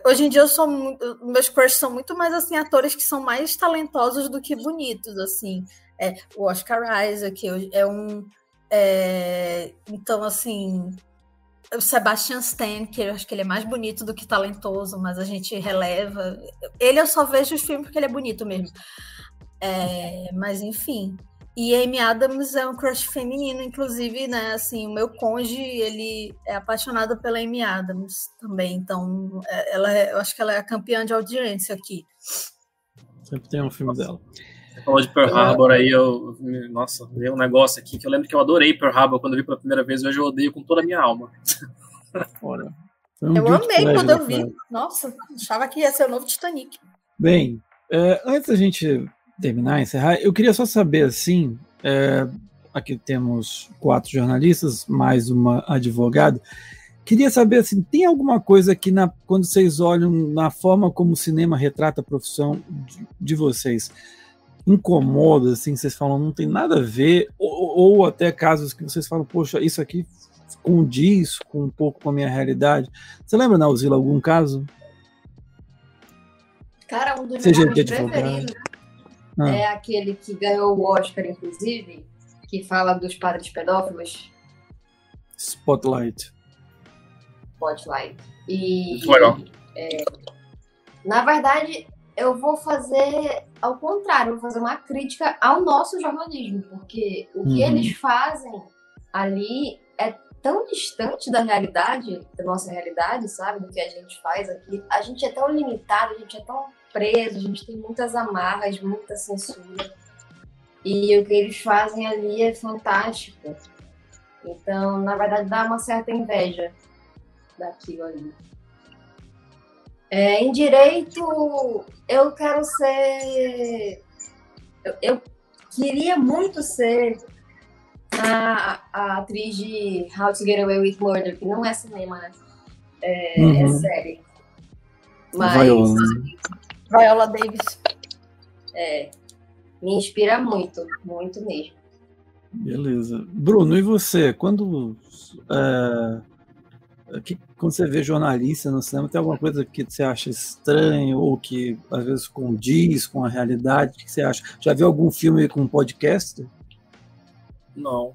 hoje em dia eu sou muito, meus crushes são muito mais assim atores que são mais talentosos do que bonitos assim. É, o Oscar Isaac é um é, então assim o Sebastian Stan que eu acho que ele é mais bonito do que talentoso mas a gente releva. Ele eu só vejo os filmes porque ele é bonito mesmo. É, mas enfim e Amy Adams é um crush feminino, inclusive, né? Assim, o meu conge, ele é apaixonado pela Amy Adams também. Então, é- ela é- eu acho que ela é a campeã de audiência aqui. Sempre tem um filme dela. Você falou de Pearl Harbor aí, eu. Nossa, veio um negócio aqui que eu lembro que eu adorei Pearl Harbor quando eu vi pela primeira vez, hoje eu odeio com toda a minha alma. Fora. Um Eu amei quando eu vi. Nossa, achava que ia ser o novo Titanic. Bem, é, antes da gente terminar, encerrar, eu queria só saber assim, é, aqui temos quatro jornalistas, mais uma advogada. Queria saber assim, tem alguma coisa que na, quando vocês olham na forma como o cinema retrata a profissão de, de vocês incomoda, assim, vocês falam não tem nada a ver, ou, ou até casos que vocês falam, poxa, isso aqui condiz com um pouco com a minha realidade. Você lembra, Nauzila, algum caso? Cara, um dos Seja meus de filmes advogado. preferidos Ah. é aquele que ganhou o Oscar, inclusive, que fala dos padres pedófilos. Spotlight. Spotlight. E, Muito legal. É, na verdade, eu vou fazer ao contrário, vou fazer uma crítica ao nosso jornalismo, porque o que Uhum. eles fazem ali é tão distante da realidade, da nossa realidade, sabe? Do que a gente faz aqui. A gente é tão limitado, a gente é tão preso, a gente tem muitas amarras, muita censura. E o que eles fazem ali é fantástico. Então, na verdade, dá uma certa inveja daquilo ali. É, em direito, eu quero ser. Eu, eu queria muito ser a, a atriz de How to Get Away with Murder, que não é cinema, né? É, é Uhum. série. Mas Viola. Viola Davis. é, me inspira muito, muito mesmo. Beleza. Bruno, e você? Quando, é, que- quando você vê jornalista no cinema, tem alguma coisa que você acha estranho ou que às vezes condiz com a realidade? O que você acha? Já viu algum filme com podcast? Não.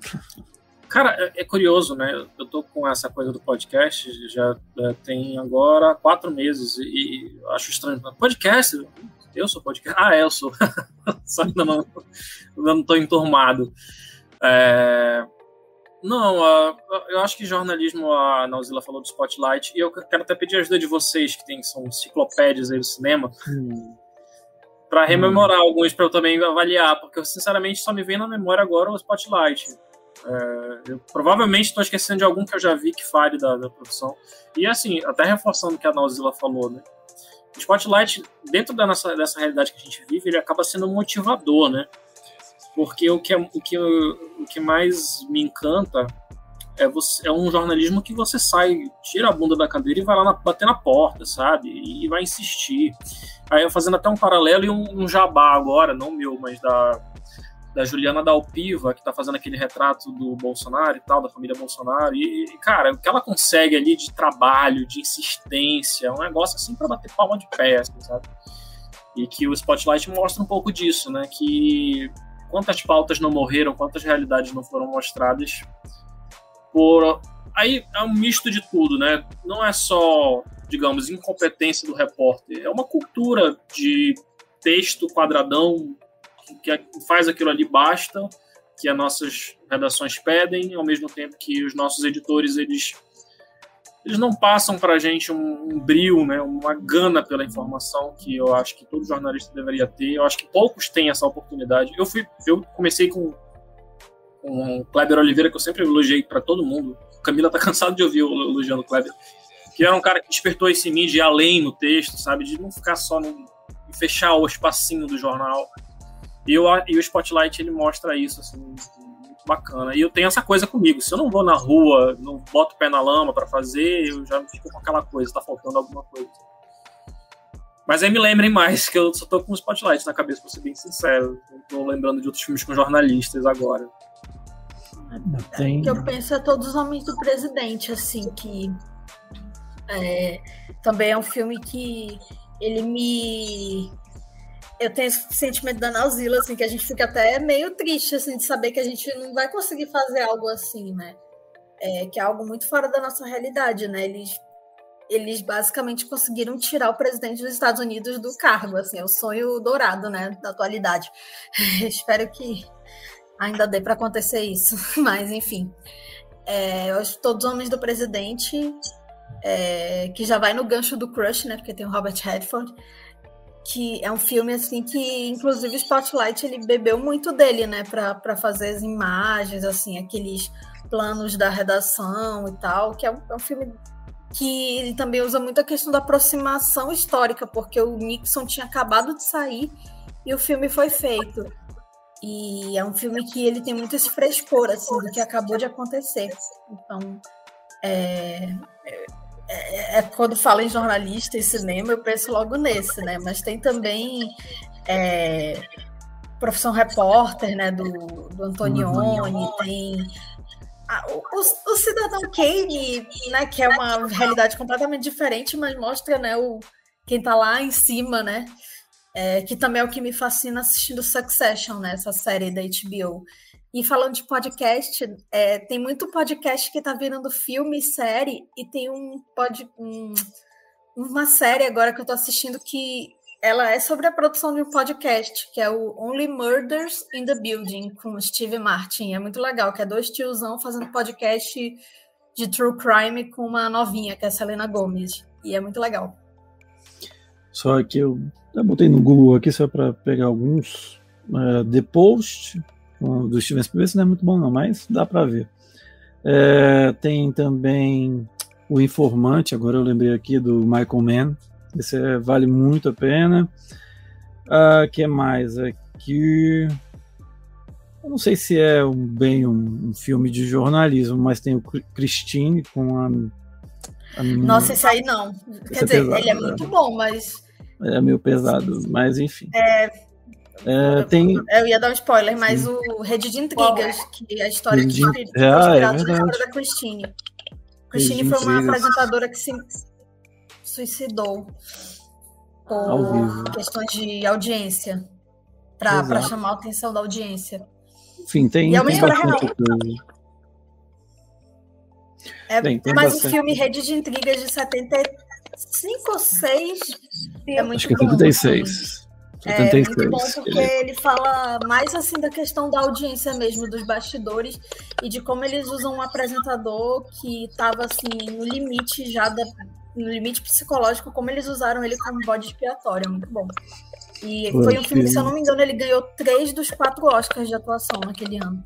Cara, é, é curioso, né? Eu tô com essa coisa do podcast, já é, tem agora quatro meses e, e acho estranho. Podcast? Eu sou podcast? Ah, é, eu sou. Só que ainda não, ainda não tô enturmado. É, Não, eu acho que jornalismo, a Nauzila falou do Spotlight, e eu quero até pedir a ajuda de vocês, que tem, são enciclopédias aí do cinema, Hum, para rememorar alguns para eu também avaliar, porque eu sinceramente só me vem na memória agora o Spotlight. É, eu provavelmente estou esquecendo de algum que eu já vi que fale da, da profissão. E assim, até reforçando o que a Nauzila falou, né? O Spotlight, dentro da nossa, dessa realidade que a gente vive, ele acaba sendo motivador, né? Porque o que, é, o que, o que mais me encanta é, você, é um jornalismo que você sai, tira a bunda da cadeira e vai lá na, bater na porta, sabe? E, e vai insistir. Aí eu fazendo até um paralelo e um, um jabá agora, não meu, mas da, da Juliana Dalpiva, que tá fazendo aquele retrato do Bolsonaro e tal, da família Bolsonaro. E, e, cara, o que ela consegue ali de trabalho, de insistência, é um negócio assim para bater palma de pé, assim, sabe? E que o Spotlight mostra um pouco disso, né? Que quantas pautas não morreram, quantas realidades não foram mostradas por. Aí é um misto de tudo, né? Não é só, digamos, incompetência do repórter, é uma cultura de texto quadradão que faz aquilo ali basta, que as nossas redações pedem, ao mesmo tempo que os nossos editores eles eles não passam para a gente um, um brilho, né, uma gana pela informação que eu acho que todo jornalista deveria ter. Eu acho que poucos têm essa oportunidade. Eu fui, eu comecei com, com o Kleber Oliveira que eu sempre elogiei para todo mundo. Camila tá cansado de ouvir eu elogiando o Kleber, que era um cara que despertou esse mim de ir além no texto, sabe, de não ficar só no fechar o espacinho do jornal. E, eu, e o Spotlight ele mostra isso assim, muito bacana. E eu tenho essa coisa comigo. Se eu não vou na rua, não boto o pé na lama para fazer, eu já fico com aquela coisa, tá faltando alguma coisa. Mas aí me lembrem mais, que eu só tô com o Spotlight na cabeça, pra ser bem sincero. Não tô lembrando de outros filmes com jornalistas agora. Tem... O que eu penso é todos os homens do presidente, assim, que é, também é um filme que ele me eu tenho esse sentimento da Nauzila, assim, que a gente fica até meio triste, assim, de saber que a gente não vai conseguir fazer algo assim, né? É, que é algo muito fora da nossa realidade, né? Eles, eles basicamente conseguiram tirar o presidente dos Estados Unidos do cargo, assim, é o sonho dourado, né, da atualidade. Espero que ainda dê para acontecer isso, mas enfim. É, todos os homens do presidente, é, que já vai no gancho do Crush, né, porque tem o Robert Redford, que é um filme assim que inclusive o Spotlight ele bebeu muito dele, né, para fazer as imagens, assim, aqueles planos da redação e tal, que é um, é um, filme que ele também usa muito a questão da aproximação histórica, porque o Nixon tinha acabado de sair e o filme foi feito. E é um filme que ele tem muito esse frescor, assim, do que acabou de acontecer. Então, é, é, é, quando fala em jornalista e cinema, eu penso logo nesse, né? Mas tem também é, Profissão Repórter, né? Do, do Antonioni, tem ah, o, o, o, Cidadão Kane, né? Que é uma realidade completamente diferente, mas mostra, né? O, quem tá lá em cima, né? É, que também é o que me fascina assistindo Succession, né? Essa série da HBO. E falando de podcast, é, tem muito podcast que tá virando filme, série, e tem um, pod, um uma série agora que eu tô assistindo que ela é sobre a produção de um podcast, que é o Only Murders in the Building, com o Steve Martin. É muito legal, que é dois tiozão fazendo podcast de true crime com uma novinha, que é a Selena Gomez. E é muito legal. Só que eu, eu botei no Google aqui só para pegar alguns. Uh, The Post, do Steven Spielberg, não é muito bom não, mas dá para ver. É, tem também o Informante, agora eu lembrei aqui do Michael Mann, esse é, vale muito a pena. O ah, que mais aqui? Eu não sei se é um, bem um, um, filme de jornalismo, mas tem o Christine com a. a minha... Nossa, esse aí não. Esse Quer é dizer, pesado, ele é né? muito bom, mas. É meio pesado, mas enfim. É, é, tem... Eu ia dar um spoiler, mas Sim. o Rede de Intrigas, que é a história Rede que de... ah, é verdade. da Christine. Christine foi uma apresentadora que se suicidou por questões de audiência, para chamar a atenção da audiência. Enfim, tem. E é uma história real. É Bem, mais um filme Rede de Intrigas de 75 ou 6. É muito Acho que é 76. É, é muito bom porque ele fala mais assim da questão da audiência mesmo, dos bastidores e de como eles usam um apresentador que estava assim no limite já da, no limite psicológico, como eles usaram ele como bode expiatório, é muito bom. E foi um filme que, se eu não me engano, ele ganhou três dos quatro Oscars de atuação naquele ano.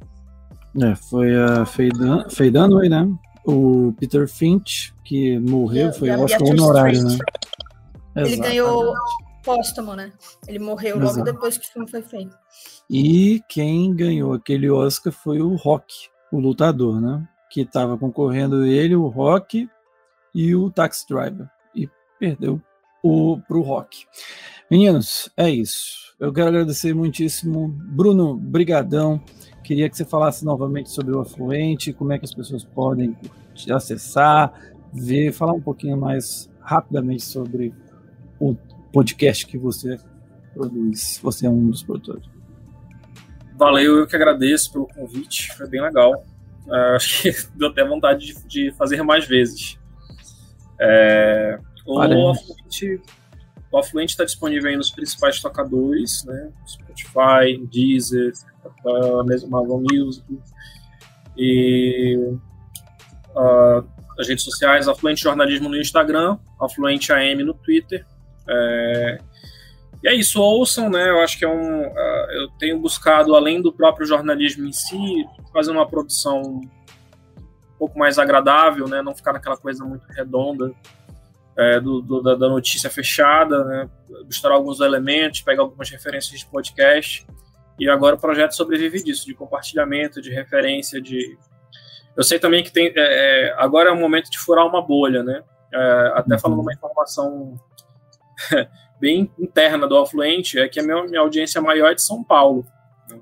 É, foi a Faye Dunaway, né? O Peter Finch, que morreu, foi o Oscar honorário, né? Ele Exatamente. ganhou póstumo, né? Ele morreu Exato. logo depois que o filme foi feito. E quem ganhou aquele Oscar foi o Rock, o lutador, né? Que estava concorrendo ele, o Rock e o Taxi Driver. E perdeu o, pro Rock. Meninos, é isso. Eu quero agradecer muitíssimo. Bruno, brigadão. Queria que você falasse novamente sobre o Afluente, como é que as pessoas podem te acessar, ver, falar um pouquinho mais rapidamente sobre o podcast que você produz. Você é um dos produtores. Valeu, eu que agradeço pelo convite, foi bem legal. Uh, acho que deu até vontade de, de fazer mais vezes. É, o Afluente o Afluente está disponível aí nos principais tocadores, né? Spotify, Deezer, a mesma Amazon Music e uh, as redes sociais, Afluente Jornalismo no Instagram, Afluente AM no Twitter é, e é isso, ouçam, né? Eu acho que é um. Uh, eu tenho buscado, além do próprio jornalismo em si, fazer uma produção um pouco mais agradável, né? Não ficar naquela coisa muito redonda é, do, do, da, da, notícia fechada, né? Misturar alguns elementos, pegar algumas referências de podcast. E agora o projeto sobrevive disso, de compartilhamento, de referência, de. Eu sei também que tem. É, é agora é o momento de furar uma bolha, né? É, até falando uma informação bem interna do Afluente é que a minha, minha audiência maior é de São Paulo. Né?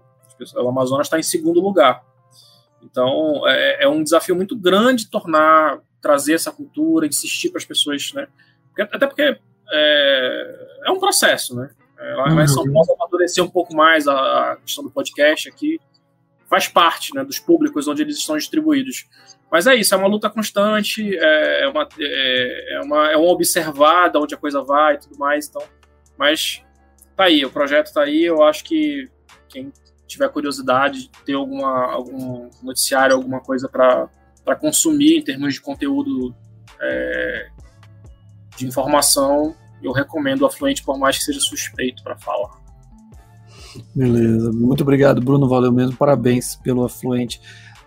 O Amazonas está em segundo lugar. Então, é, é, um desafio muito grande tornar, trazer essa cultura, insistir para as pessoas, né? Porque, até porque é, é, um processo, né? É, lá em São uhum. Paulo amadurecer um pouco mais a, a, questão do podcast aqui, faz parte né, dos públicos onde eles estão distribuídos. Mas é isso, é uma luta constante, é, é uma, é, é, uma, é um observar de onde a coisa vai e tudo mais. Então, mas tá aí, o projeto tá aí. Eu acho que quem tiver curiosidade, ter alguma, algum noticiário, alguma coisa para consumir em termos de conteúdo é, de informação, eu recomendo o Afluente, por mais que seja suspeito para falar. Beleza, muito obrigado, Bruno. Valeu mesmo, parabéns pelo Afluente.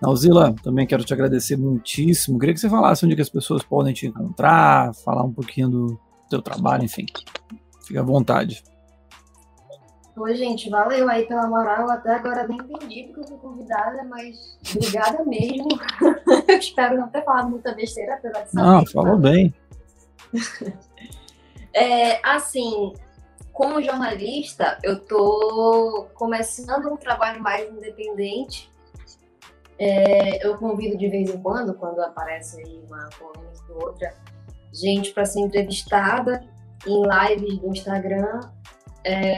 Nauzila, também quero te agradecer muitíssimo. Queria que você falasse onde que as pessoas podem te encontrar, falar um pouquinho do teu trabalho, enfim. Fica à vontade. Oi, gente, valeu aí pela moral. Até agora nem entendi porque eu fui convidada, mas obrigada mesmo. eu espero não ter falado muita besteira, apesar de saber. Não, falou bem. é, assim, como jornalista, eu tô começando um trabalho mais independente é, eu convido de vez em quando, quando aparece aí uma coluna ou outra, gente para ser entrevistada em lives do Instagram.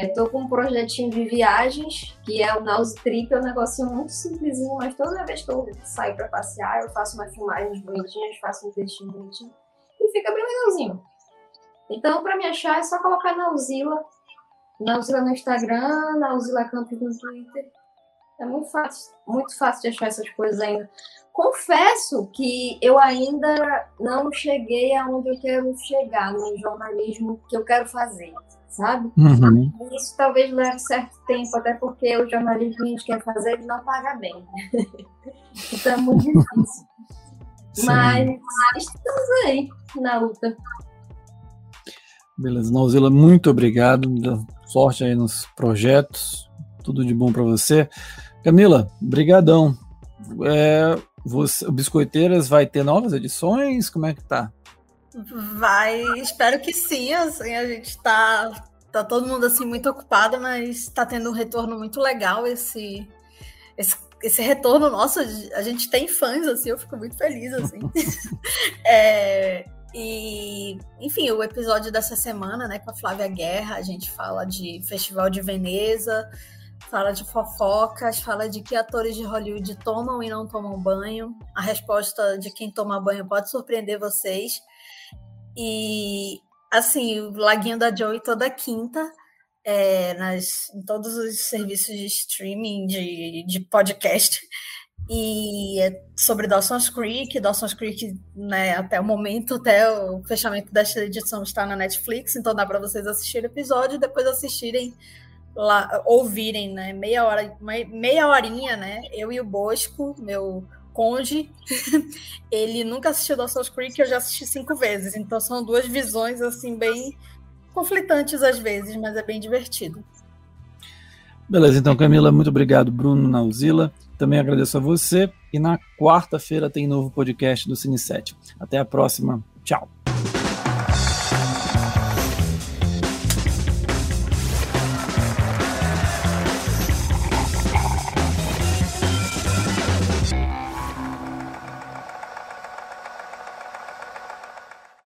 Estou é, com um projetinho de viagens, que é o Nause Trip, é um negócio muito simplesinho, mas toda vez que eu saio para passear, eu faço umas filmagens bonitinhas, faço um textinho bonitinho, e fica bem legalzinho. Então, para me achar, é só colocar Nauzila, Nauzila no Instagram, Nauzila Campos no Twitter. É muito fácil, muito fácil de achar essas coisas ainda. Confesso que eu ainda não cheguei aonde eu quero chegar no jornalismo que eu quero fazer sabe? Uhum. Isso talvez leve certo tempo, até porque o jornalismo que a gente quer fazer ele não paga bem. então é muito difícil. Sim. Mas estamos aí na luta. Beleza, Nauzila, muito obrigado. Sorte aí nos projetos. Tudo de bom para você. Camila, brigadão. É, você, o Biscoiteiras vai ter novas edições? Como é que tá? Vai, espero que sim, assim, a gente tá, tá todo mundo assim muito ocupado, mas tá tendo um retorno muito legal esse, esse, esse retorno nosso, a gente tem fãs, assim, eu fico muito feliz, assim. é, e, enfim, o episódio dessa semana, né, com a Flávia Guerra, a gente fala de Festival de Veneza, fala de fofocas, fala de que atores de Hollywood tomam e não tomam banho. A resposta de quem toma banho pode surpreender vocês. E, assim, o Laguinho da Joey toda quinta, é, nas, em todos os serviços de streaming, de, de podcast. E é sobre Dawson's Creek. Dawson's Creek, né, até o momento, até o fechamento desta edição, está na Netflix, então dá para vocês assistirem o episódio e depois assistirem lá, ouvirem, né, meia hora, meia horinha, né, eu e o Bosco, meu Conde, ele nunca assistiu Dawson's Creek, eu já assisti cinco vezes. Então são duas visões assim bem conflitantes às vezes, mas é bem divertido. Beleza, então Camila, muito obrigado, Bruno Nauzila. Também agradeço a você. E na quarta-feira tem novo podcast do Cine 7. Até a próxima. Tchau.